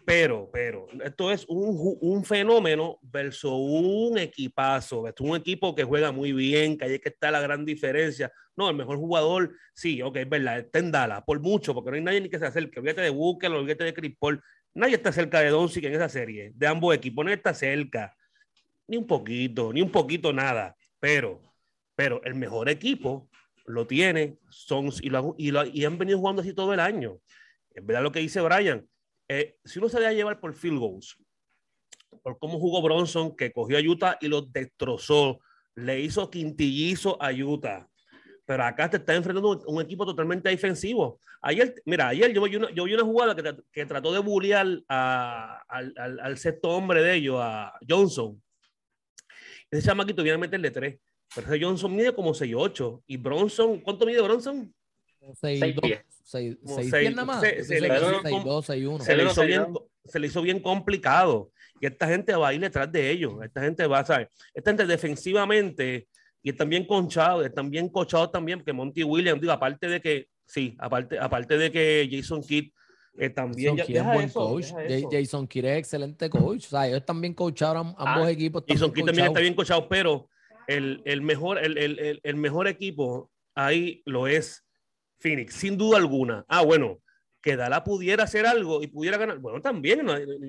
pero, pero, esto es un, un fenómeno versus un equipazo. es un equipo que juega muy bien, que ahí es que está la gran diferencia. No, el mejor jugador, sí, ok, es verdad, está en Dallas, por mucho, porque no hay nadie ni que se acerque. Olvídate de Booker, olvídate de Chris Paul. Nadie está cerca de Doncic en esa serie, de ambos equipos, nadie está cerca. Ni un poquito, ni un poquito nada. Pero, pero el mejor equipo lo tiene Sons y, lo, y, lo, y han venido jugando así todo el año. Es verdad lo que dice Brian eh, si uno se deja llevar por field goals, por cómo jugó Bronson, que cogió a Utah y lo destrozó, le hizo quintillizo a Utah. Pero acá te está enfrentando un equipo totalmente defensivo. Ayer, mira, ayer yo vi una, yo vi una jugada que, trató de bullear al, sexto hombre de ellos, a Johnson. Ese chamaquito viene a meterle tres. Pero ese Johnson mide como 6'8. Y Bronson, ¿cuánto mide Bronson? 6 pies. 6 pies nada más. Se, le hizo bien complicado. Y esta gente va a ir detrás de ellos. Esta gente va a saber. Esta gente defensivamente y están bien conchados, están bien cochados también, porque Monty Williams, digo, aparte de que, sí, aparte, aparte de que Jason Kidd eh, también Jason Kidd es buen coach. Jason Kidd es excelente coach. O sea, ellos están bien coachados, ambos ah, equipos. Jason Kidd también está bien coachado, pero el, el mejor, el, el, el, mejor equipo ahí lo es Phoenix, sin duda alguna. Ah, bueno, que Dala pudiera hacer algo y pudiera ganar. Bueno, también,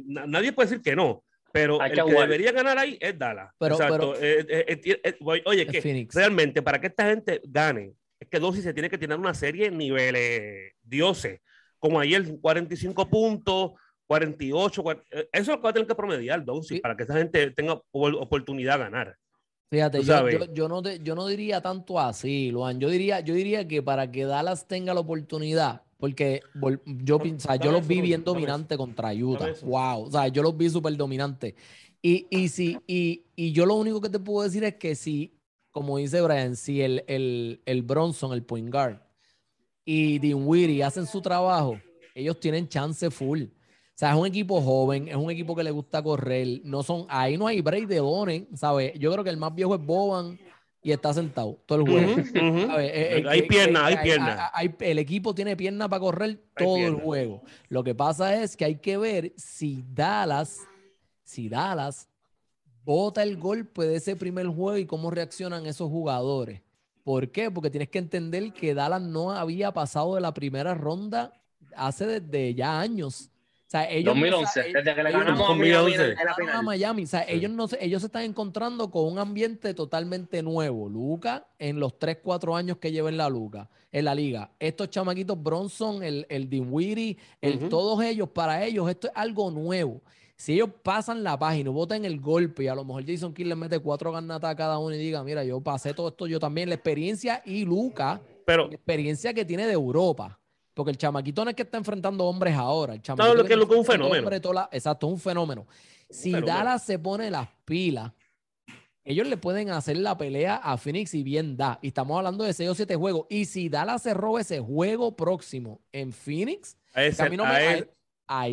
nadie puede decir que no, pero el que, debería ganar ahí es Dala. Pero, eh, eh, eh, oye, que realmente para que esta gente gane, es que Dosis se tiene que tener una serie en niveles dioses, como ayer, 45 puntos. 48, eso es lo que va a tener que promediar Dosis para que esa gente tenga oportunidad de ganar. Fíjate, yo, yo, no yo no diría tanto así, Luan. Yo diría, yo diría que para que Dallas tenga la oportunidad, porque yo, yo los vi bien dominante contra Utah. Wow. O sea, yo los vi súper dominante. Y, y, si, y, y, yo lo único que te puedo decir es que si, como dice Brian, si el, el, el Bronson, el point guard, y Dinwiddie hacen su trabajo, ellos tienen chance full. O sea, es un equipo joven, es un equipo que le gusta correr. No son, ahí no hay break de dones, ¿sabes? Yo creo que el más viejo es Boban y está sentado todo el juego. Eh, eh, hay pierna, hay pierna. el equipo tiene pierna para correr todo el juego. Lo que pasa es que hay que ver si Dallas, si Dallas bota el golpe de ese primer juego y cómo reaccionan esos jugadores. ¿Por qué? Porque tienes que entender que Dallas no había pasado de la primera ronda hace desde ya años. O sea, ellos 2011, desde que le ganamos a Miami. O sea, ellos, no, ellos se están encontrando con un ambiente totalmente nuevo. Luca, en los 3, 4 años que lleva en la, Luca, en la liga. Estos chamaquitos, Bronson, el, el Dinwiddie, el, todos ellos, para ellos, esto es algo nuevo. Si ellos pasan la página, votan el golpe y a lo mejor Jason Kidd les mete cuatro ganatas a cada uno y diga, mira, yo pasé todo esto, yo también, la experiencia y Luca, Pero, la experiencia que tiene de Europa. Porque el chamaquito no es que está enfrentando hombres ahora. El chamaquito lo que es un fenómeno. exacto, un fenómeno. Si Dallas se pone las pilas, ellos le pueden hacer la pelea a Phoenix y bien da. Y estamos hablando de 6 o 7 juegos. Y si Dallas se roba ese juego próximo en Phoenix, ahí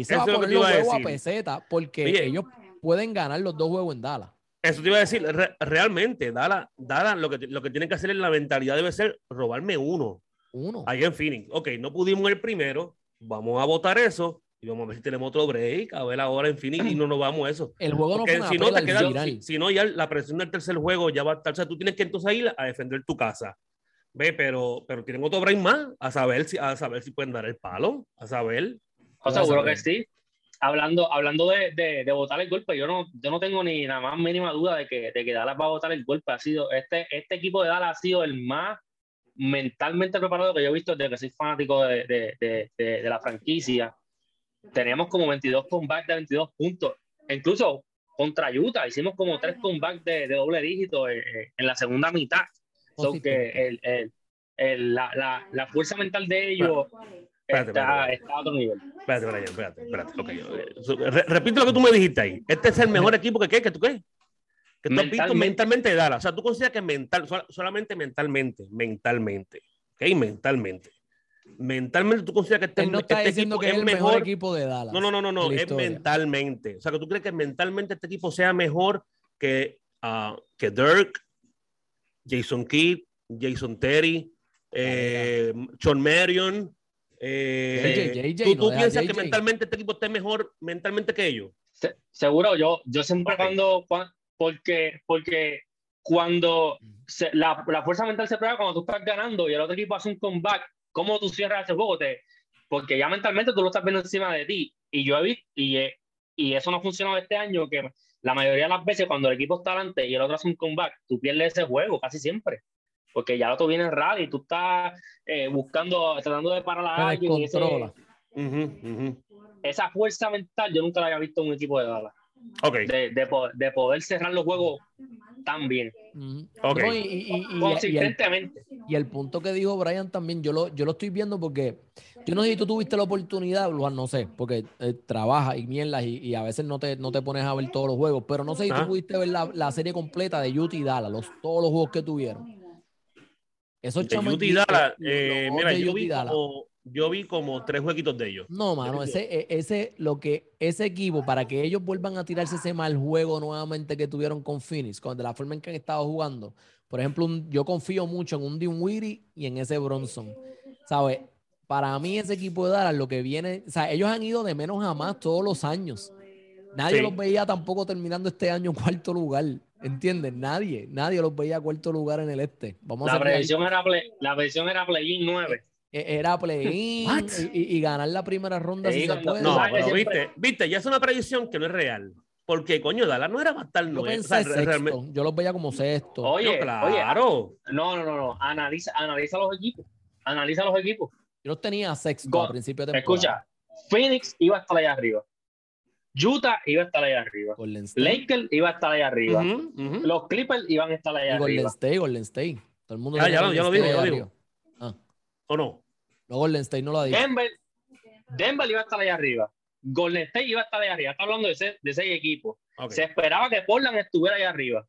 se va a poner los juegos a, peseta porque ellos pueden ganar los dos juegos en Dallas. Eso te iba a decir, realmente, Dallas, Dallas lo, que, lo que tienen que hacer en la mentalidad debe ser robarme uno. Uno. Ahí en Phoenix. Ok, no pudimos el primero, vamos a votar eso y vamos a ver si tenemos otro break, a ver ahora en Phoenix y no nos vamos a eso. El juego no si no te queda, si, no ya la presión del tercer juego ya va a estar, o sea, tú tienes que entonces ir a defender tu casa. Ve, pero, pero tienen otro break más a saber si, a saber si pueden dar el palo, a saber. O seguro que sí. Hablando, hablando de, de, de, votar el golpe, yo no, yo no tengo ni la más mínima duda de que, de que Dallas va a votar el golpe. Ha sido, este, este equipo de Dallas ha sido el más mentalmente preparado que yo he visto desde que soy fanático de, de, de, de la franquicia. teníamos como 22 comebacks de 22 puntos. Incluso contra Utah hicimos como tres comebacks de, doble dígito en, en la segunda mitad. So que el, el, el, la, la, la, fuerza mental de ellos Espérate, está, espérate. está a otro nivel. Espérate, eh, re- repite lo que tú me dijiste ahí. Este es el mejor equipo que qué, que tú qué. Que tú has visto Mentalmente. mentalmente de Dallas. O sea, tú consideras que mental, sola- solamente mentalmente, mentalmente. Ok, mentalmente. Mentalmente tú consideras que este, Él no que este equipo que es el mejor, equipo de Dallas. No, no, no, no, no, es mentalmente. O sea, que tú crees que mentalmente este equipo sea mejor que, ah, que Dirk, Jason Kidd, Jason Terry, eh, Sean Marion. eh, JJ, JJ, ¿Tú, no tú deja piensas que JJ. mentalmente este equipo esté mejor mentalmente que ellos? Se- seguro, yo, yo siempre Ok. cuando, cuan- porque, porque cuando se- la, la fuerza mental se prueba cuando tú estás ganando y el otro equipo hace un comeback, ¿cómo tú cierras ese juego? Te, porque ya mentalmente tú lo estás viendo encima de ti. Y yo he visto, y, eh, y eso no ha funcionado este año, que la mayoría de las veces cuando el equipo está adelante y el otro hace un comeback, tú pierdes ese juego casi siempre. Porque ya el otro viene rally, tú estás eh, buscando, tratando de parar a alguien. y ese- ujú. esa fuerza mental yo nunca la había visto en un equipo de Dallas. Ok, De, de, de poder cerrar los juegos tan bien. No, y, y- y- y- y el, consistentemente. y el punto que dijo Brian también, yo lo, yo lo estoy viendo porque yo no sé si tú tuviste la oportunidad, Luan, no sé, porque eh, trabajas y mierdas y, y a veces no te, no te pones a ver todos los juegos, pero no sé si Ajá. tú pudiste ver la, la serie completa de Utah y Dallas, los, todos los juegos que tuvieron. Esos de Utah y Dallas, eh, mira, yo vi, como, yo vi como tres jueguitos de ellos. No, mano, ese, e- ese, lo que, ese equipo, para que ellos vuelvan a tirarse ese mal juego nuevamente que tuvieron con Phoenix, con de la forma en que han estado jugando. Por ejemplo, un- yo confío mucho en un Dinwiddie y en ese Bronson. ¿Sabes? Para mí ese equipo de Dallas, lo que viene, o sea, ellos han ido de menos a más todos los años. Nadie Sí. los veía tampoco terminando este año en cuarto lugar. ¿Entiendes? Nadie, nadie los veía cuarto lugar en el este. Vamos a La predicción era play, la predicción era play-in 9. E- Era play-in y, ganar la primera ronda Sí, si se puede. No, pero siempre- viste, viste, ya es una predicción que no es real. Porque, coño, Dallas no era para estar Yo O sea, realmente- Yo los veía como sexto. Oye, No, oye, claro. no, no, no, no. Analiza, analiza los equipos. Analiza los equipos. Yo los tenía sexto Go- a principio de temporada. Escucha, Phoenix iba a estar allá arriba. Utah iba a estar allá arriba. Golden State. Lakers iba a estar allá arriba. Los Clippers iban a estar allá y Golden arriba. State, Golden State. Todo el mundo Ya, tenía ya lo- Golden ya lo digo, ya lo digo. arriba. ¿O no? No, Golden State no lo ha dicho. Denver, Denver iba a estar allá arriba. Golden State iba a estar allá arriba. Está hablando de, ese- de seis equipos. Se esperaba que Portland estuviera allá arriba.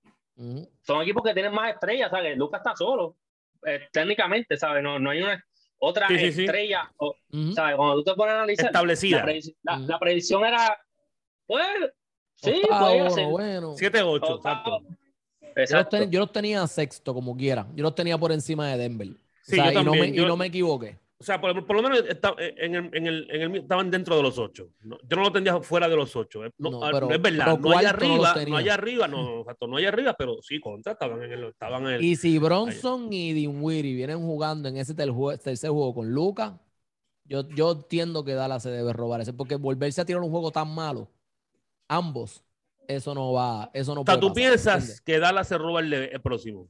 Son equipos que tienen más estrellas, ¿sabes? Lucas está solo, eh, técnicamente, ¿sabes? No, no hay una otra Sí, sí, sí. estrella. ¿sabes? Cuando tú te pones a analizar, Establecida. La, predicción, la- predicción era, pues, sí, ser. bueno. 7-8, Octavo. exacto. Yo los, Exacto. ten- yo los tenía sexto como quiera. Yo los tenía por encima de Denver. O sea, yo y, no me, también. y Yo- no me equivoqué. O sea, por, por lo menos está- en el, en el- en el mío estaban dentro de los ocho. Yo no lo tendría fuera de los ocho. eh. No, No, ah, pero- no es verdad. No los arriba, no hay arriba, no, no hay arriba, pero sí, contra, estaban en el. Estaban en el Y si Bronson y Dinwiddie vienen jugando en ese tercer juego con Lucas, yo, yo entiendo que Dallas se debe robar ese, porque volverse a tirar un juego tan malo, ambos, eso no va, eso no o sea, tú pasar, piensas ¿entiendes? que Dallas se roba el próximo.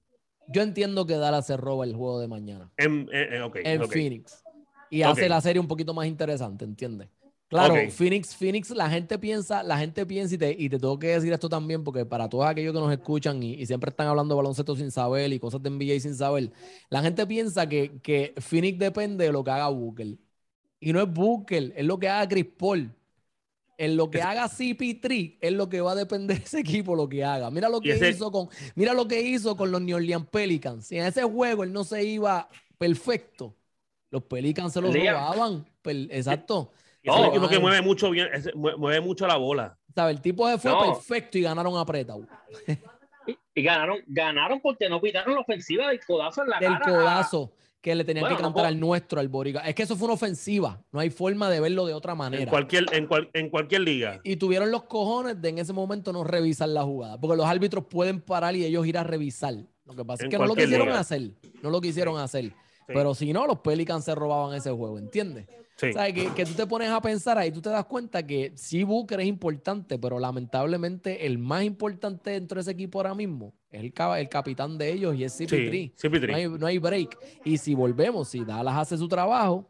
Yo entiendo que Dallas se roba el juego de mañana En, en- en- ok, en. Phoenix y hace la serie un poquito más interesante, ¿entiendes? Claro. Phoenix, Phoenix, la gente piensa, la gente piensa y te, y te tengo que decir esto también porque para todos aquellos que nos escuchan y, y siempre están hablando de baloncesto sin saber y cosas de NBA sin saber, la gente piensa que, que Phoenix depende de lo que haga Booker. Y no es Booker, es lo que haga Chris Paul. En lo que haga CP3 es lo que va a depender ese equipo lo que haga. Mira lo que ese- hizo con mira lo que hizo con los New Orleans Pelicans. Si en ese juego él no se iba perfecto, los Pelicans se lo robaban. Exacto. Y es un No, equipo que mueve mucho bien, mueve mucho la bola. ¿Sabe? El tipo se fue No. perfecto y ganaron apretado. Y, y ganaron, ganaron porque no pitaron la ofensiva del codazo en la Del cara. codazo que le tenían Bueno, que cantar al nuestro, al Borica. Es que eso fue una ofensiva. No hay forma de verlo de otra En manera. cualquier, en, cual- en cualquier liga. Y tuvieron los cojones de en ese momento no revisar la jugada. Porque los árbitros pueden parar y ellos ir a revisar. Lo que pasa En es que no lo quisieron liga. hacer. No lo quisieron hacer. Pero si no, los Pelicans se robaban ese juego, ¿entiendes? Sí. O sea, que, que tú te pones a pensar ahí, tú te das cuenta que sí Booker es importante, pero lamentablemente el más importante dentro de ese equipo ahora mismo es el, el capitán de ellos y es CP3. Sí, CP3. No hay, no hay break. Y si volvemos, si Dallas hace su trabajo,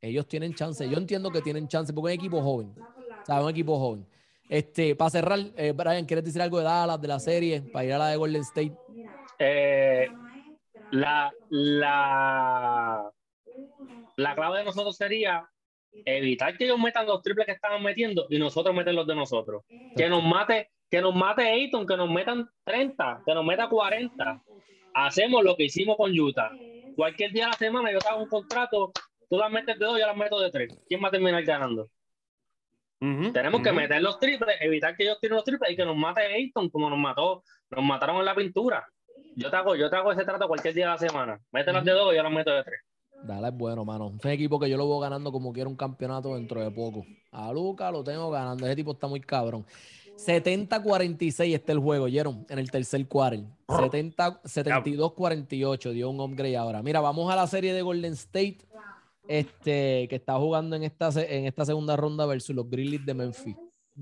ellos tienen chance. Yo entiendo que tienen chance porque es un equipo joven. O sea, un equipo joven. Este, para cerrar, eh, Brian, ¿quieres decir algo de Dallas, de la serie, para ir a la de Golden State? Eh, la, la, la clave de nosotros sería evitar que ellos metan los triples que estaban metiendo y nosotros meter los de nosotros. Que nos mate, que nos mate Ayton, que nos metan 30, que nos meta 40. Hacemos lo que hicimos con Utah. Cualquier día de la semana yo hago un contrato, tú las metes de dos, yo las meto de tres. ¿Quién va a terminar ganando? Tenemos que meter los triples, evitar que ellos tiren los triples y que nos mate Ayton como nos mató, nos mataron en la pintura. Yo te hago, yo te hago ese trato cualquier día de la semana. Mételas de dos y yo las meto de tres. Dale, es bueno, mano. Es un equipo que yo lo veo ganando como quiera un campeonato dentro de poco. A Luca lo tengo ganando. Ese tipo está muy cabrón. 70-46 está el juego, ¿oyeron? En el tercer quarter. 72-48 dio un upgrade ahora. Mira, vamos a la serie de Golden State, este, que está jugando en esta, en esta segunda ronda versus los Grizzlies de Memphis.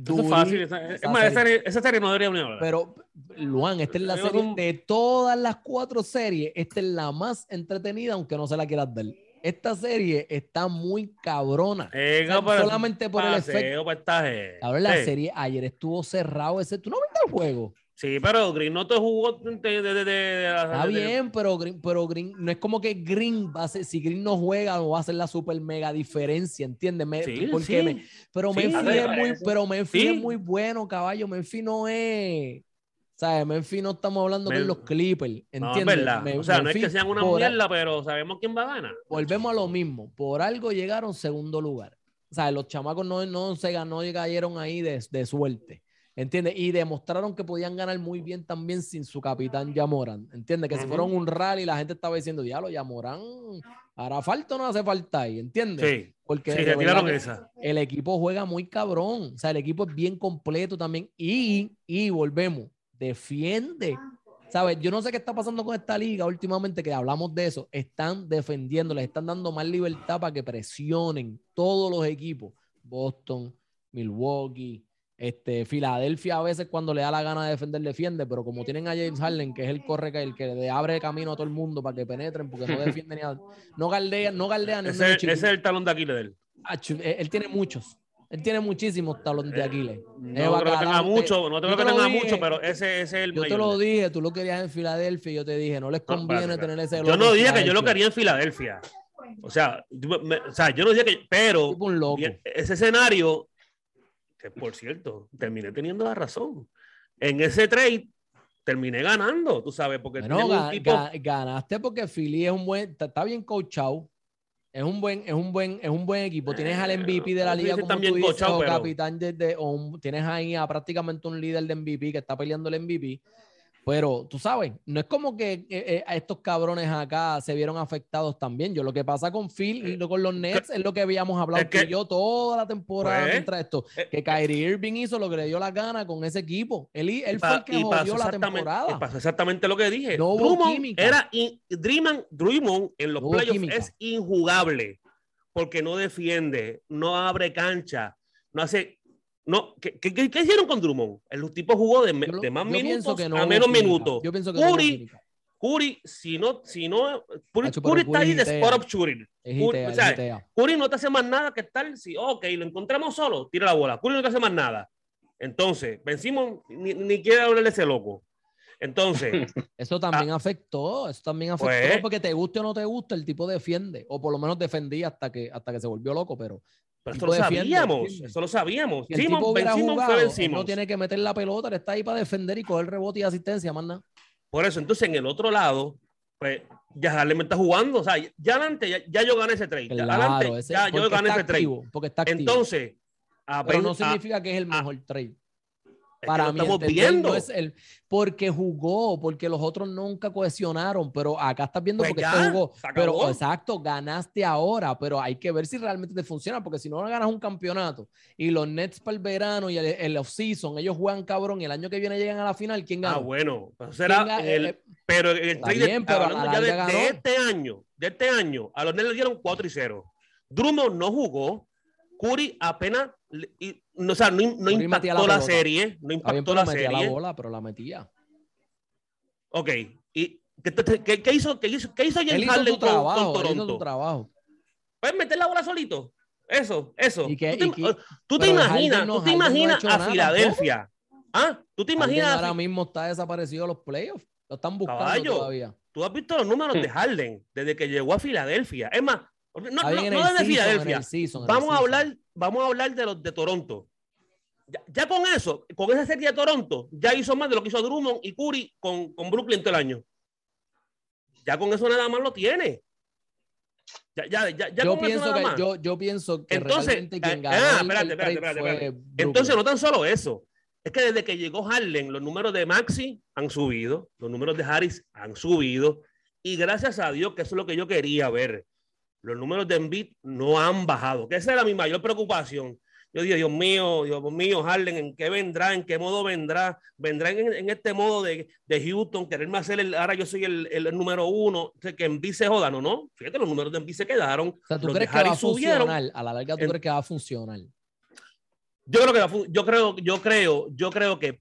Eso es fácil. Esa, es más, esa, serie, esa serie no debería unir Pero, Luan, esta es la serie de todas las cuatro series. Esta es la más entretenida, aunque no se la quieras dar. Esta serie está muy cabrona. solamente por el efecto. La serie ayer estuvo cerrado ese. ¿Tú no viste el juego? Sí, pero Green no te jugó de, de, de, Está bien, pero Green, pero Green no es como que Green va a ser, si Green no juega, no va a hacer la super mega diferencia, ¿entiendes? sí, porque sí. Me, pero sí, Memphis es muy, pero Memphis es muy bueno, caballo. Memphis no es. ¿Sabes? Memphis no estamos hablando de los Clippers, ¿entiendes? No, o sea, no es que sean una mierda, pero sabemos quién va a ganar. Volvemos a lo mismo. Por algo llegaron segundo lugar. O sea, los chamacos no, no se ganó, cayeron ahí de, de suerte. ¿Entiendes? Y demostraron que podían ganar muy bien también sin su capitán Yamoran. ¿Entiendes? Que si fueron un rally, la gente estaba diciendo, diablo, Yamoran, ¿hará falta o no hace falta ahí? ¿Entiendes? Sí. Porque sí, esa. el equipo juega muy cabrón. O sea, el equipo es bien completo también. Y, y volvemos, defiende. ¿Sabes? Yo no sé qué está pasando con esta liga últimamente, que hablamos de eso. Están defendiendo, les están dando más libertad para que presionen todos los equipos. Boston, Milwaukee, este, Filadelfia a veces cuando le da la gana de defender, defiende, pero como tienen a James Harden, que es el corre el que le abre camino a todo el mundo para que penetren, porque no defiende ni a, no galdean, no galdean. Ese, ese es el talón de Aquiles de él. Eh, él tiene muchos. Él tiene muchísimos talones de eh, Aquiles. No creo que tenga mucho, no creo que tenga mucho, pero ese, ese, es el Yo te lo dije, tú lo querías en Filadelfia y yo te dije, no les conviene tener ese. Yo no dije que yo lo quería en Filadelfia. O sea, o sea, yo no dije que, pero ese escenario por cierto, terminé teniendo la razón. En ese trade terminé ganando, tú sabes, porque no ganaste porque Philly es un buen, está bien coachado. Es un buen, es un buen, es un buen equipo. Tienes al MVP de la liga como tú dices, o capitán o tienes ahí a prácticamente un líder de MVP que está peleando el MVP. Pero tú sabes, no es como que eh, eh, a estos cabrones acá se vieron afectados también. Yo lo que pasa con Phil y eh, con los Nets es lo que habíamos hablado que, yo toda la temporada pues, mientras esto. Que Kyrie Irving hizo lo que le dio la gana con ese equipo. Él, él fue el que jodió la temporada. pasó exactamente lo que dije. No Drummond era Dreamland, Drummond en los playoffs es injugable porque no defiende, no abre cancha, no hace no, ¿qué, qué, qué, hicieron con Drummond? El tipo jugó de, de más minutos a menos minutos. Yo pienso que Curry, Curry, si no, si no, Curry, Curry está ahí de spot up shooting. Curry, o sea, Curry no te hace más nada que estar, si, ok, lo encontramos solo, tira la bola. Curry no te hace más nada. Entonces, vencimos, ni, ni quiere hablarle ese loco. Entonces. eso también ah, afectó, eso también afectó, pues, porque te guste o no te guste, el tipo defiende, o por lo menos defendía hasta que, hasta que se volvió loco, pero pero eso lo sabíamos, eso lo sabíamos. el tipo vencimos, vencimos. No tiene que meter la pelota, él está ahí para defender y coger rebote y asistencia, manda. Por eso, entonces en el otro lado, pues ya me está jugando. O sea, ya adelante, ya, yo gané ese trade. Claro, adelante, ya yo gané ese trade. Porque está activo. Entonces, pero no significa que es el mejor trade para mí estamos viendo. es el porque jugó, porque los otros nunca cohesionaron, pero acá estás viendo pues porque este jugó. Pero exacto, ganaste ahora, pero hay que ver si realmente te funciona, porque si no ganas un campeonato y los Nets para el verano y el, off-season, ellos juegan cabrón y el año que viene llegan a la final, ¿quién gana? Ah, bueno, pues será el, eh, pero el ya de, este año, de este año, a los Nets le dieron 4 y 0. Drummond no jugó, Curry apenas y, no, o sea, no, no impactó la, serie. No impactó la serie. la bola, pero la metía. Ok. ¿Y qué, qué, qué hizo, qué hizo, qué hizo James Harden con, trabajo, con, Toronto? Hizo trabajo. Puedes meter la bola solito. Eso, eso. ¿Y qué- tú y te, qué- tú te pero imaginas, no- tú te no imaginas a nada Filadelfia. ¿Ah? Tú te imaginas ahora mismo está desaparecido de los playoffs. Lo están buscando Caballo. todavía. Tú has visto los números de Harden desde que llegó a Filadelfia. Es más, no, desde Filadelfia. season, Vamos a hablar, vamos a hablar de los de Toronto. Ya, ya con eso, con esa serie de Toronto, ya hizo más de lo que hizo Drummond y Curry con, con Brooklyn todo el año. Ya con eso nada más lo tiene. Ya, ya, ya, ya Yo pienso, que, yo, yo pienso que Entonces, realmente quien ganó ah, espérate, espérate, espérate. Entonces, no tan solo eso. Es que desde que llegó Harden, los números de Maxi han subido, los números de Harris han subido, y gracias a Dios, que eso es lo que yo quería ver. Los números de Embiid no han bajado, que esa era mi mayor preocupación. Yo dije, Dios mío, Dios mío, Harden, ¿en qué vendrá? ¿En qué modo vendrá? ¿Vendrá en, en este modo de, de Houston, quererme hacer el, ahora yo soy el, el número uno, que Embiid se joda? No, no, fíjate, los números de Embiid se quedaron, O sea, ¿tú los de crees que va a subieron. funcionar? A la larga, ¿tú En- crees que va a funcionar? Yo creo que va yo creo, yo creo, yo creo que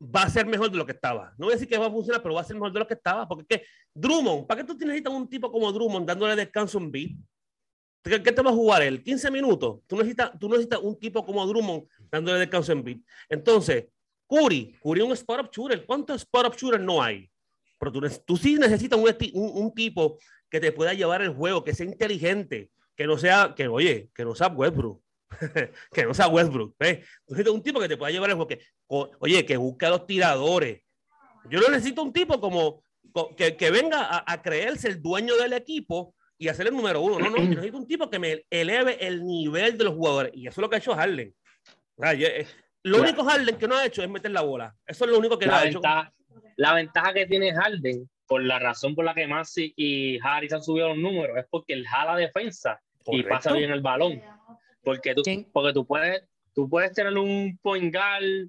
va a ser mejor de lo que estaba. No voy a decir que va a funcionar, pero va a ser mejor de lo que estaba. Porque es que Drummond, ¿para qué tú necesitas un tipo como Drummond dándole descanso en beat? ¿Qué, te va a jugar él? 15 minutos. Tú necesitas, tú necesitas un tipo como Drummond dándole descanso en beat. Entonces, Curry, Curry un spot up shooter. ¿Cuántos spot up shooters no hay? Pero tú, sí necesitas un, tipo que te pueda llevar el juego, que sea inteligente, que no sea, que oye, que no sea Westbrook. que no sea Westbrook. ¿ves? Tú necesitas un tipo que te pueda llevar el juego, que, oye, que busque a los tiradores. Yo no necesito un tipo como co- que, que venga a, a creerse el dueño del equipo y hacer el número uno. No, no, yo necesito un tipo que me eleve el nivel de los jugadores. Y eso es lo que ha hecho Harden. O sea, yo- eh, lo Claro. único Harden que no ha hecho es meter la bola. Eso es lo único que no La ha hecho. ventaja, la ventaja que tiene Harden, por la razón por la que Maxi y Harris han subido los números, es porque él jala defensa y Correcto. pasa bien el balón. Porque tú, ¿Quién? porque tú puedes, tú puedes tener un point guard,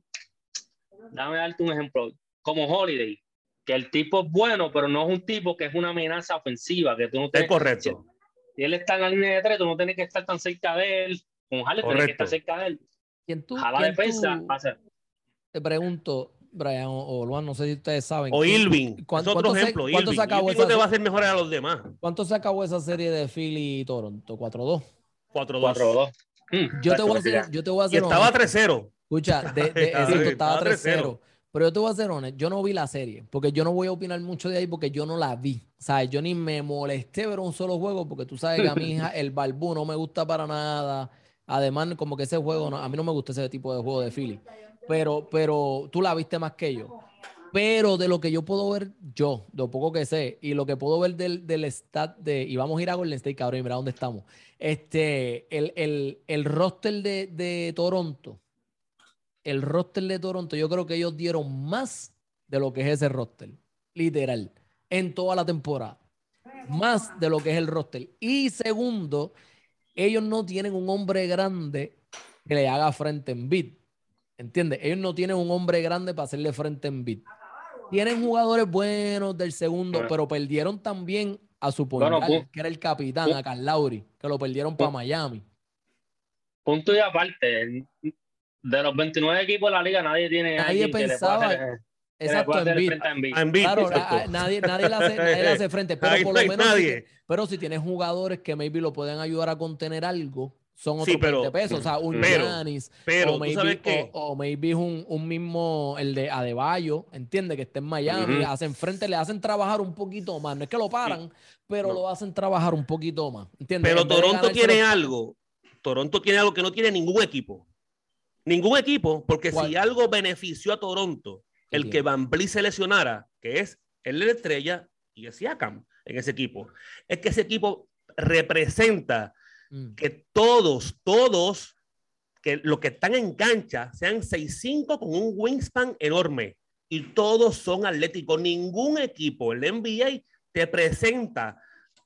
dame darte un ejemplo, como Holiday, que el tipo es bueno, pero no es un tipo que es una amenaza ofensiva, que tú no Es tienes, correcto. si él está en la línea de tres, tú no tienes que estar tan cerca de él, con Harden tienes que estar cerca de él, ¿Quién tú, jala quién defensa, tú- pasa. te pregunto, Brian o, o Luan, no sé si ustedes saben. O ¿quién- Irving. Es ¿cuánto- otro cuánto se- ejemplo. cuánto Irving. se acabó Irving esa te va a hacer mejor a los demás. ¿Cuánto se acabó esa serie de Philly y Toronto? 4-2. 4-2. 4-2. Mm, Yo te voy a hacer, yo te voy a Y hacer estaba honesto. 3-0. Escucha, de, de, Estaba- exacto, estaba estaba 3-0. Pero yo te voy a ser honesto, yo no vi la serie, porque yo no voy a opinar mucho de ahí porque yo no la vi. Sea, yo ni me molesté ver un solo juego porque tú sabes que a mí ja, el balbú no me gusta para nada. Además, como que ese juego, no- a mí no me gusta ese tipo de juego de Philly. Pero, pero tú la viste más que yo. Pero de lo que yo puedo ver yo, de lo poco que sé, y lo que puedo ver del, del stat de, y vamos a ir a Golden State, cabrón, y mira dónde estamos. Este, el, el, el roster de, de Toronto, el roster de Toronto, yo creo que ellos dieron más de lo que es ese roster, literal, en toda la temporada. Más de lo que es el roster. Y segundo, ellos no tienen un hombre grande que le haga frente en beat. ¿Entiendes? Ellos no tienen un hombre grande para hacerle frente en beat. Tienen jugadores buenos del segundo, pero perdieron también a su Bueno, que era el capitán, a Carl Lauri, que lo perdieron para Miami. Punto y aparte, de los 29 equipos de la liga, nadie tiene Nadie alguien que le pueda pensaba- hacer, que le Exacto, pueda hacer frente a Embiid. Claro, exacto. a- a- nadie, nadie, le hace, nadie le hace frente, pero Ahí por lo menos nadie. pero si tienes jugadores que maybe lo pueden ayudar a contener algo, son otros Sí, pero- 20 pesos. O sea, un pero- Giannis, Pero o maybe, sabes qué. o, o maybe es un, un mismo, el de Adebayo, entiende que está en Miami, le hacen frente, le hacen trabajar un poquito más. No es que lo paran, pero No. lo hacen trabajar un poquito más. ¿entiendes? Pero En Toronto tiene algo. Toronto tiene algo que no tiene ningún equipo. Ningún equipo, porque si algo benefició a Toronto, ¿Qué el que? Van Vliet se lesionara, que es él la estrella y es Siakam en ese equipo, es que ese equipo representa Mm. que todos, todos, que los que están en cancha sean 6'5 con un wingspan enorme y todos son atléticos. Ningún equipo, el NBA, te presenta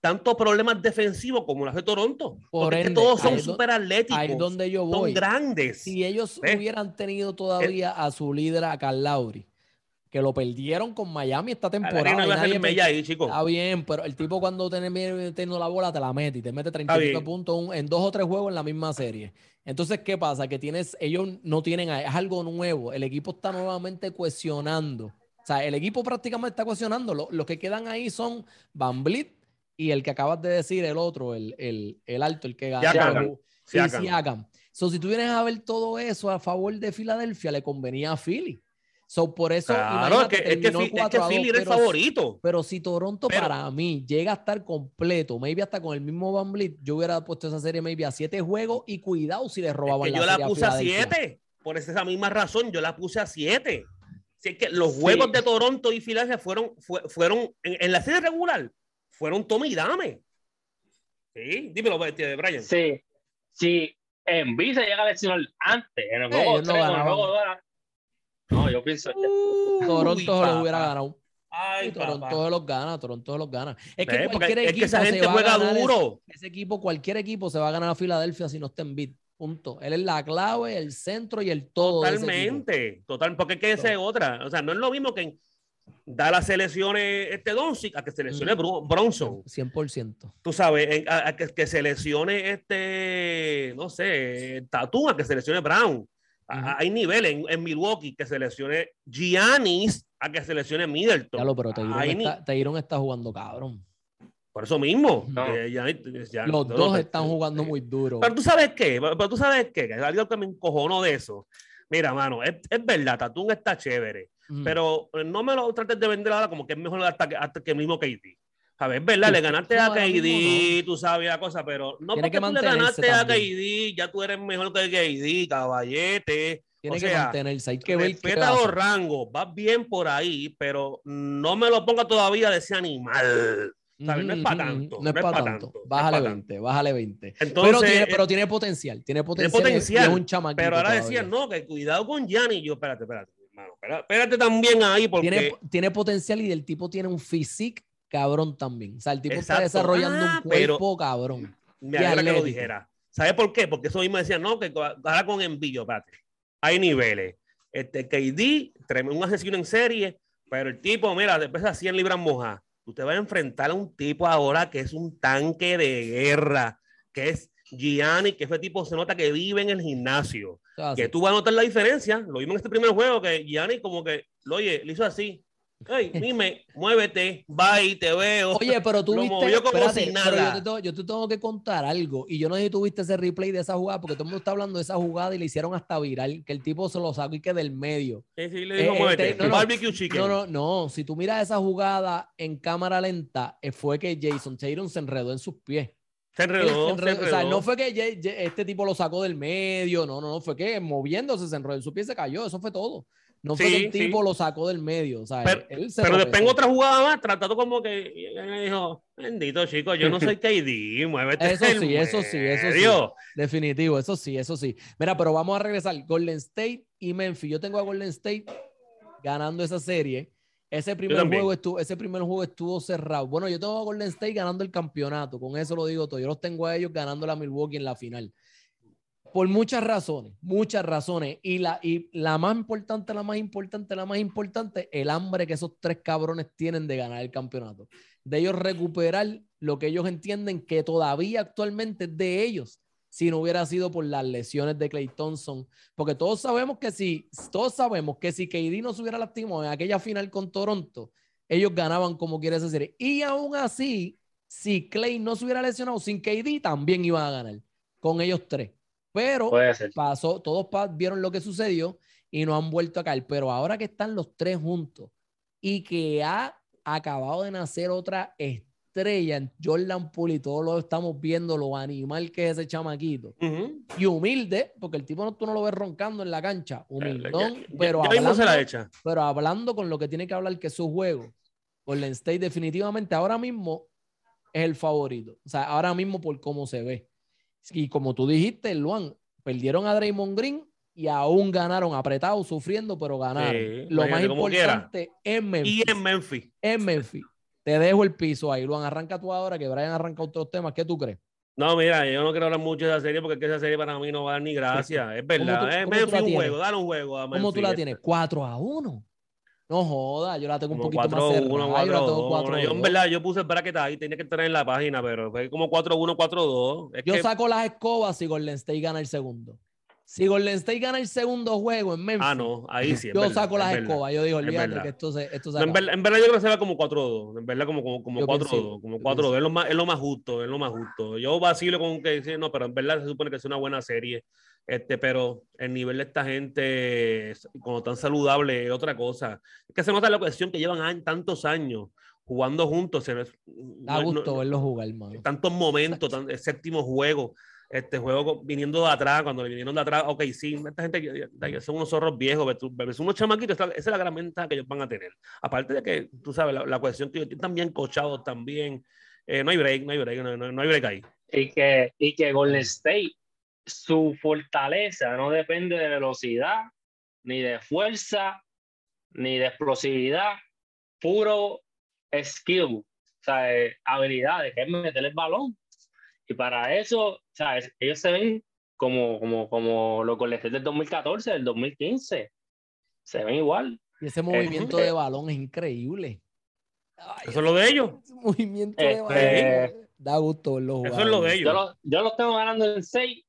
tantos problemas defensivos como los de Toronto. Por porque es que ende, todos son súper atléticos. Ahí es donde yo voy. Son grandes. Si ellos ¿Ves? hubieran tenido todavía a su líder, a Carl Lauri, que lo perdieron con Miami esta temporada. nadie me- ahí, chicos. Está bien, pero el tipo cuando tiene teniendo la bola te la mete y te mete 30 bien. puntos un- en dos o tres juegos en la misma serie. Entonces, ¿qué pasa? Que tienes, ellos no tienen, es algo nuevo. El equipo está nuevamente cuestionando. O sea, el equipo prácticamente está cuestionando. Lo- Los que quedan ahí son Van Vliet y el que acabas de decir, el otro, el, el, el alto, el que ganó. Siakam. Sí, Siakam. Siakam. So, si tú vienes a ver todo eso a favor de Filadelfia, le convenía a Philly. So, por eso, Claro, es que, es que, Fi- es que 4 a 2, Philly era el favorito. Pero si Toronto Pero- para mí llega a estar completo, maybe hasta con el mismo Van Vliet, yo hubiera puesto esa serie maybe a siete juegos y cuidado si le Es robaban que la yo la puse a. 7. Por esa misma razón, yo la puse a 7. Si es que los juegos de Toronto y Filadelfia fueron, fue- fueron en, en la serie regular, fueron tome y dame. Sí, dímelo, este, Brian. Sí, sí. En se llega a lesionar antes, en el Eh, no 3, en el ganaban. juego 2. No, yo pienso. Toronto se los hubiera ganado. Ay, Toronto se los gana, Toronto se los gana. Es que cualquier es equipo que esa se gente a juega ese- duro. Ese, equipo, cualquier equipo se va a ganar a Filadelfia si no está en beat. Punto. Él es la clave, el centro y el todo. de ese equipo. Totalmente, total, porque es que esa es otra. O sea, no es lo mismo que da las selecciones este Doncic a que seleccione. Bru- Bronson. 100%. Tú sabes, a, a que, que seleccione este, no sé, Tatum, a que seleccione Brown. A- Hay niveles en, en Milwaukee que seleccione Giannis a que seleccione Middleton. Lo, pero está, jugando cabrón. Por eso mismo. No. eh, Giannis- ya- Los no, dos no, están eh, jugando eh, muy duro. Pero tú sabes qué, pero pero tú sabes qué, que es algo que me encojonó de eso. Mira, mano, es, es verdad, Tatum está chévere, Mm. pero eh, no me lo trates de vender ahora como que es mejor hasta que, hasta que el mismo KD. A ver, es verdad, Sí, le ganaste no, a KD, tú sabes la cosa, pero no Tiene porque que tú le ganaste a. KD, ya tú eres mejor que KD, caballete. Tiene o que sea, mantenerse. Hay que ver Respeta hace. los rangos, vas bien por ahí, pero no me lo ponga todavía de ese animal. ¿sabes? No es pa' Ujú, ujú, tanto, No es para tanto. es Bájale pa' 20, bájale 20. Entonces, pero, tiene, eh, pero tiene potencial. Tiene potencial. Tiene es- potencial, y es un Pero ahora decían, no, que cuidado con Gianni. Yo, espérate, espérate, hermano. Espérate, espérate también ahí, porque. Tiene, tiene potencial y el tipo tiene un physique cabrón también. O sea, el tipo Exacto. está desarrollando Ah, un pero- cuerpo cabrón. me alegra que lo dijera. ¿Sabes por qué? Porque eso mismo decían, no, que ahora con envío, espérate. Hay niveles. Este KD, un asesino en serie, pero el tipo, mira, después a 100 libras mojadas. Usted va a enfrentar a un tipo ahora que es un tanque de guerra, que es Gianni, que ese tipo se nota que vive en el gimnasio. Que tú vas a notar la diferencia. Lo vimos en este primer juego, que Gianni como que, lo oye, le hizo así. Hey, mime, muévete, bye, te veo. Oye, pero tú Lo viste. movió como espérate, si pero nada. yo, te tengo, yo te tengo que contar algo. Y yo no sé si tú viste ese replay de esa jugada, porque todo el mundo está hablando de esa jugada y le hicieron hasta viral, que el tipo se lo sacó y que del medio. Sí, sí, le dijo, Eh, muévete. este, no, no. Barbecue chicken. No, no, no. Si tú miras esa jugada en cámara lenta, eh, fue que Jason Tatum se enredó en sus pies. Se Él se enredó, se enredó. O sea, enredó. no fue que este tipo lo sacó del medio, no, no, no, fue que moviéndose se enredó en sus pies, se cayó, eso fue todo. No fue que el sí. tipo lo sacó del medio, o sea, Pero- él se Pero después en otra jugada más, tratado como que me dijo, bendito chico, yo no soy KD, muévete. Eso sí, eso sí, eso sí. medio". Definitivo, eso sí, eso sí. Mira, pero vamos a regresar. Golden State y Memphis. Yo tengo a Golden State ganando esa serie. Ese primer, juego estuvo, ese primer juego estuvo cerrado. Bueno, yo tengo a Golden State ganando el campeonato. Con eso lo digo todo. Yo los tengo a ellos ganando la Milwaukee en la final. Por muchas razones, muchas razones. Y la, y la más importante, la más importante, la más importante, el hambre que esos tres cabrones tienen de ganar el campeonato. De ellos recuperar lo que ellos entienden que todavía actualmente es de ellos si no hubiera sido por las lesiones de Clay Thompson. Porque todos sabemos que si, todos sabemos que si KD no se hubiera lastimado en aquella final con Toronto, ellos ganaban como quiere esa serie. Y aún así, si Clay no se hubiera lesionado sin KD, también iban a ganar con ellos tres. Pero pasó, todos vieron lo que sucedió y no han vuelto a caer. Pero ahora que están los tres juntos y que ha acabado de nacer otra estrella en Jordan Poole y todos lo estamos viendo, lo animal que es ese chamaquito. Y humilde, porque el tipo no, tú no lo ves roncando en la cancha, humildón, Ya- ya- pero, ya mismo se la hablando, pero hablando con lo que tiene que hablar que es su juego. Golden State definitivamente ahora mismo es el favorito. O sea, ahora mismo por cómo se ve. Y como tú dijiste, Luan, perdieron a Draymond Green y aún ganaron, apretados, sufriendo, pero ganaron. Sí, Lo más quiera. importante es Memphis. Y en Memphis. En Memphis. Te dejo el piso ahí, Luan. Arranca tú ahora, que Brian arranca otros temas. ¿Qué tú crees? No, mira, yo no quiero hablar mucho de esa serie porque es que esa serie para mí no va a dar ni gracia. Es verdad. ¿Cómo tú- Eh, Memphis un juego, dale un juego a ¿Cómo tú la este. tienes? 4 a 1. No joda, yo la tengo un Como poquito 4 más 1 cerrada. yo 4 la tengo 2. 4 Yo en verdad, yo puse el bracket ahí, tenía que estar en la página, pero fue como 4 1 4 2. Es Yo que saco las escobas y Golden State gana el segundo. Si Golden State gana el segundo juego en Memphis, Ah, no, ahí sí. es yo verdad, saco es las verdad. escobas. Yo digo, es olvídate que esto se, esto se No, en, verdad, en verdad yo creo que se va como 4-2. En verdad, como, como, como Yo 4-2. coincido, Como yo 4-2. Es lo, más, es lo más justo. Es lo más justo. Yo vacilo con que sí, no, pero en verdad se supone que es una buena serie. Este, pero el nivel de esta gente, es- cuando tan saludable, es otra cosa. Es que se nota la cuestión que llevan tantos años jugando juntos. Se, Da no- gusto no- verlo jugar, mano. tantos momentos, tan- el séptimo juego, este juego viniendo de atrás, cuando le vinieron de atrás, ok, sí, esta gente son unos zorros viejos, ves unos chamaquitos, esa es la gran ventaja que ellos van a tener. Aparte de que, tú sabes, la, cuestión que ellos están bien cochados también, eh, no hay break, no hay break, no hay break ahí. Y que, y que Golden State, su fortaleza no depende de velocidad, ni de fuerza, ni de explosividad, puro skill, o sea, eh, habilidades, que es meter el balón. Y para eso, o sea, es- ellos se ven como, como, como los State del 2014, del 2015. Se ven igual. Y ese movimiento eh, de balón es increíble. Ay, Eso es lo de ellos. ese movimiento de Este- balón. Da gusto verlo jugar. Eso es lo de Yo ellos. los yo los tengo ganando en 6.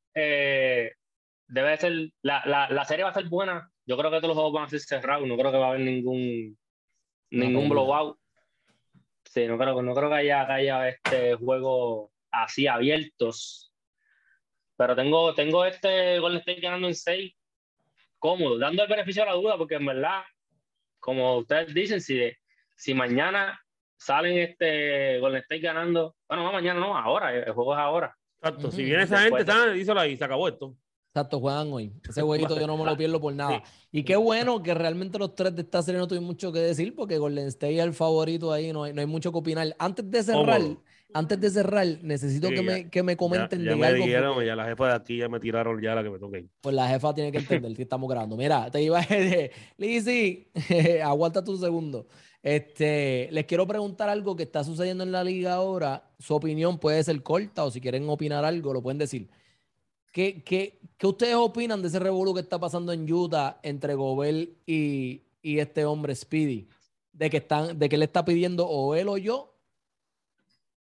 debe ser, la, la, la serie va a ser buena. Yo creo que todos los juegos van a ser cerrados. No creo que va a haber ningún, ningún blowout. Sí, no creo, no creo que haya, que haya este juego así abiertos. Pero tengo, tengo este Golden State ganando en 6 cómodo, dando el beneficio a la duda, porque en verdad, como ustedes dicen, si, si mañana salen este Golden State ganando, bueno, no mañana, no, ahora, el juego es ahora. Exacto. Si Ujú. viene esa gente, Después está, díselo ahí, se acabó esto. Exacto, juegan hoy. Ese jueguito yo no me lo pierdo por nada. Y qué bueno que realmente los tres de esta serie no tuvieron mucho que decir porque Golden State es el favorito ahí, no hay, no hay mucho que opinar. Antes de cerrar, Cómodo. Antes de cerrar, necesito Sí, que, ya- me, que me comenten ya, ya de me algo. dijeron, porque, ya la jefa de aquí ya me tiraron ya la que me toque. Pues la jefa tiene que entender que estamos grabando. Mira, te iba a decir, Lizzy, aguanta tu segundo. Este, les quiero preguntar algo que está sucediendo en la liga ahora. Su opinión puede ser corta o si quieren opinar algo, lo pueden decir. ¿Qué, qué, qué ustedes opinan de ese revolú que está pasando en Utah entre Gobel y, y este hombre Speedy? De que, están, de que él está pidiendo o él o yo.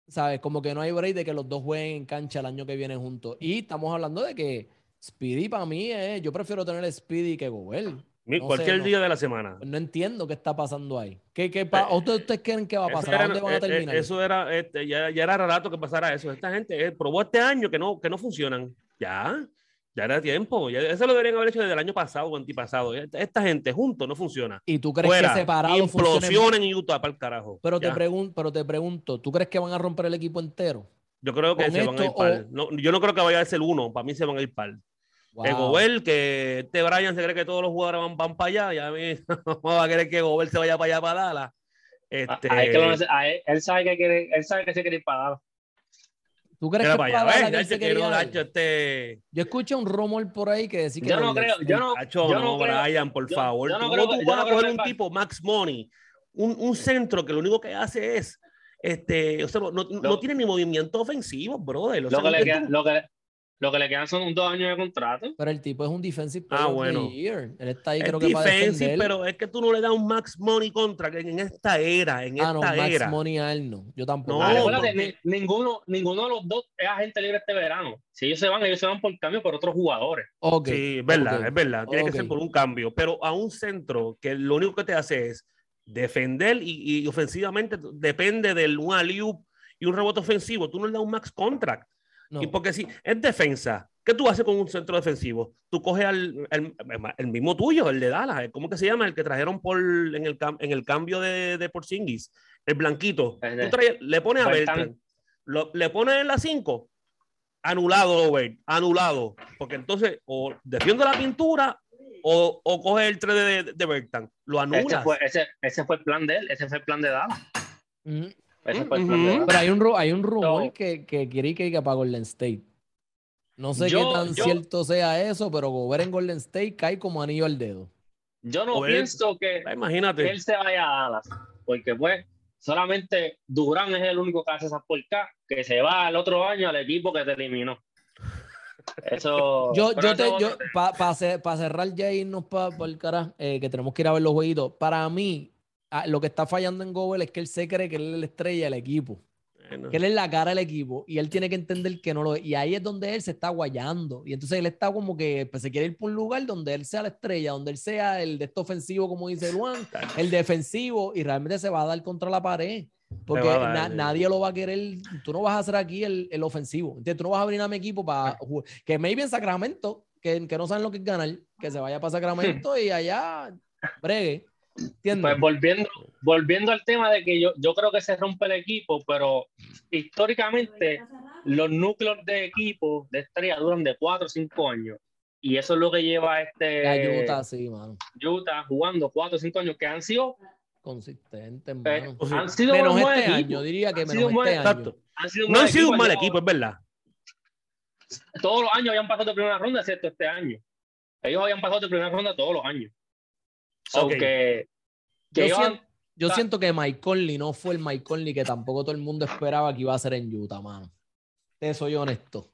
¿Sabes? Como que no hay break de que los dos jueguen en cancha el año que viene juntos. Y estamos hablando de que Speedy para mí es. Yo prefiero tener Speedy que Gobel. Mi- No Cualquier sé, no. día de la semana. No entiendo qué está pasando ahí. ¿Qué, qué pa- ¿Ustedes, ustedes creen que va a pasar? ¿A era- dónde van a eh, eh, terminar? Eso era, este, ya, ya era rato que pasara eso. Esta gente eh, probó este año que no, que no funcionan. Ya, ya era tiempo. Ya, eso lo deberían haber hecho desde el año pasado o antipasado. Esta, esta gente juntos no funciona. ¿Y tú crees Fuera, que separados implosionen en Utah para el carajo. Pero te, Ya. pregun- pero te pregunto, ¿tú crees que van a romper el equipo entero? Yo creo que se van a ir par. o- No, yo no creo que vaya a ser uno. Para mí se van a ir par. Que Wow. Gobel, que este Brian se cree que todos los jugadores van, van para allá. Ya a mí no va a querer que Gobel se vaya para allá para Dallas. Este, A- a él que lo nece- a él, él sabe que quiere, él sabe que se quiere ir para Dallas. ¿Tú crees que este... Yo escuché un rumor por ahí que decía que Yo no creo, yo no, Nacho, yo no, no creo- Brian, por yo- favor. yo no ¿Cómo creo tú que- yo vas no a coger un tipo, Max Money, un, un centro que lo único que hace es, este, o sea, no, no- tiene ni movimiento ofensivo, brother. O sea, lo, que le es queda- un- lo, que, lo que le quedan son dos años de contrato. Pero el tipo es un defensive Ah, player of the bueno. year. Él está ahí es creo que para defensive, defender. pero es que tú no le das un Max Money contra que en esta era, en ah, no, esta Max era. Money a él no. Yo tampoco. No, Ah, porque- ni- ninguno, ninguno de los dos es agente libre este verano. Si ellos se van, ellos se van por cambio por otros jugadores. Ok, Sí, es verdad, es verdad. Tiene que ser por un cambio. Pero a un centro que lo único que te hace es defender y, y ofensivamente depende del un alley y un rebote ofensivo. Tú no le das un max contract. No. Y porque si es defensa, ¿qué tú haces con un centro defensivo? Tú coges al el, el mismo tuyo, el de Dallas, ¿cómo que se llama? El que trajeron por en el, cam- en el cambio de, de Porzingis, el blanquito. Ese. Tú traes- le pones a Bertán. Bertrand, lo- le pones en la 5, anulado, Over, anulado. Porque entonces o defiende la pintura o, o coge el 3 de, de. Lo Ese fue, ese, ese fue el plan de él, ese fue el plan de Dallas. Ujú. Ese fue el plan de Ujú. Dallas. Pero hay un, hay un rumor No. que, que quiere que para Golden State. No sé Yo- qué tan yo- cierto sea eso, pero Gobert en Golden State cae como anillo al dedo. Yo no pienso que Ah, Imagínate. él se vaya a Dallas, porque pues solamente Durán es el único que hace esas porcas, que se va el otro año al equipo que te eliminó. Eso. Yo, yo te, yo, para cerrar ya e irnos para el carajo, eh, que tenemos que ir a ver los jueguitos. Para mí, ah, lo que está fallando en Gobert es que él se cree que él es la estrella del equipo. que él es la cara del equipo y él tiene que entender que no lo es. Y ahí es donde él se está guayando. Y entonces él está como que pues, se quiere ir por un lugar donde él sea la estrella, donde él sea el de esto ofensivo, como dice Luan, el defensivo, y realmente se va a dar contra la pared. Porque nadie lo va a querer. Tú no vas a hacer aquí el, el ofensivo. ¿entiendes? Tú no vas a abrir a mi equipo para jugar. Que maybe en Sacramento, que, que no saben lo que es ganar, que se vaya para Sacramento y allá bregue. Pues volviendo, volviendo al tema de que yo, yo creo que se rompe el equipo, pero históricamente los núcleos de equipo de estrella duran de 4 o 5 años. Y eso es lo que lleva este Utah, sí, mano. Utah jugando 4 o 5 años que han sido consistentes, eh, han sido menos este año, diría que menos este año. no han sido un mal equipo, es verdad. Todos los años habían pasado de primera ronda, excepto este año. Ellos habían pasado de primera ronda todos los años. Aunque yo, siento, que Mike Conley no fue el Mike Conley que tampoco todo el mundo esperaba que iba a ser en Utah, mano. Te soy honesto.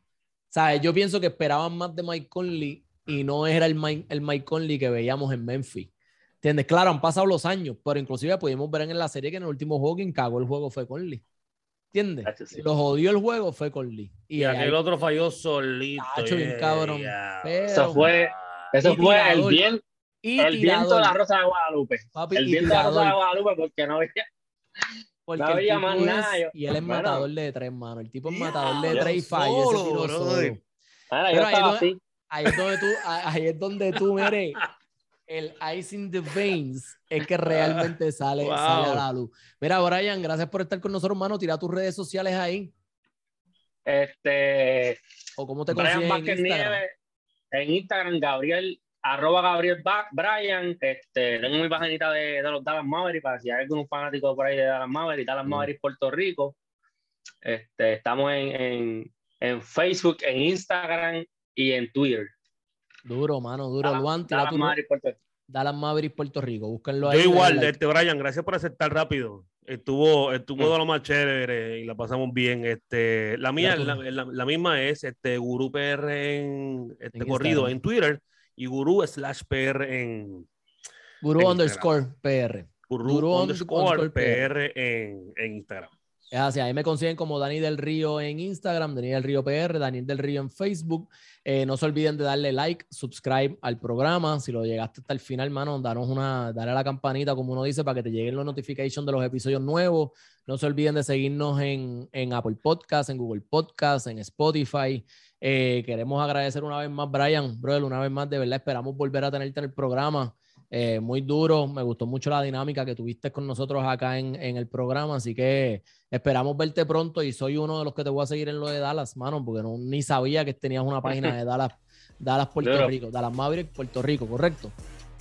¿Sabes? Yo pienso que esperaban más de Mike Conley y no era el Mike, el Mike Conley que veíamos en Memphis. ¿Entiendes? Claro, han pasado los años, pero inclusive pudimos ver en la serie que en el último juego quien cagó el juego fue Conley. ¿Entiendes? Lo jodió el juego fue Conley. Y, aquel otro falló solito. bien cabrón. eso fue, eso fue el bien, el viento de la Rosa de Guadalupe. el viento de la Rosa de Guadalupe porque no había, porque no había más nada. y él es matador de tres, mano. El tipo es matador de tres y falla. Ese tiro solo. Pero ahí, donde, ahí, es donde tú, ahí es donde tú, mire, el ice in the veins es que realmente sale, sale a la luz. Mira, Brian, gracias por estar con nosotros, hermano. Tira tus redes sociales ahí. Este. O cómo te consigues en Instagram. en Instagram, Gabriel arroba Gabriel Bryan, este, tengo mi paginita de, de, los Dallas Mavericks para si hay algún fanático por ahí de Dallas Mavericks, Dallas mm. Mavericks Puerto Rico. Este, estamos en, en, en, Facebook, en Instagram y en Twitter. Duro, mano, duro. Dallas, Dallas, Mavericks, Puerto... Dallas Mavericks Puerto Rico, búsquenlo ahí. Yo igual, este, Brian, gracias por aceptar rápido. Estuvo, estuvo mm. de lo más chévere y la pasamos bien. Este, la mía, la, la, misma es este Guru PR en este corrido en Twitter y gurú slash PR en. Gurú underscore PR. Gurú, underscore, PR, en, en, Instagram. Es así, ahí me consiguen como Dani del Río en Instagram, Dani del Río PR, Daniel del Río en Facebook. Eh, no se olviden de darle like, subscribe al programa. Si lo llegaste hasta el final, mano, danos una, dale a la campanita, como uno dice, para que te lleguen los notifications de los episodios nuevos. No se olviden de seguirnos en, en Apple Podcast, en Google Podcast, en Spotify. Eh, queremos agradecer una vez más, Brian, brother, una vez más, de verdad esperamos volver a tenerte en el programa. Eh, muy duro, me gustó mucho la dinámica que tuviste con nosotros acá en, en, el programa, así que esperamos verte pronto y soy uno de los que te voy a seguir en lo de Dallas, mano, porque no, ni sabía que tenías una página de Dallas, Dallas Puerto Rico, Dallas Maverick, Puerto Rico, ¿correcto?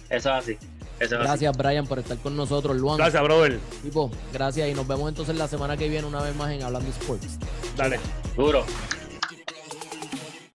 Eso es así. gracias, Brian, por estar con nosotros, Luan. Gracias, brother. Tipo, gracias y nos vemos entonces la semana que viene una vez más en Hablando Sports. Dale. Duro.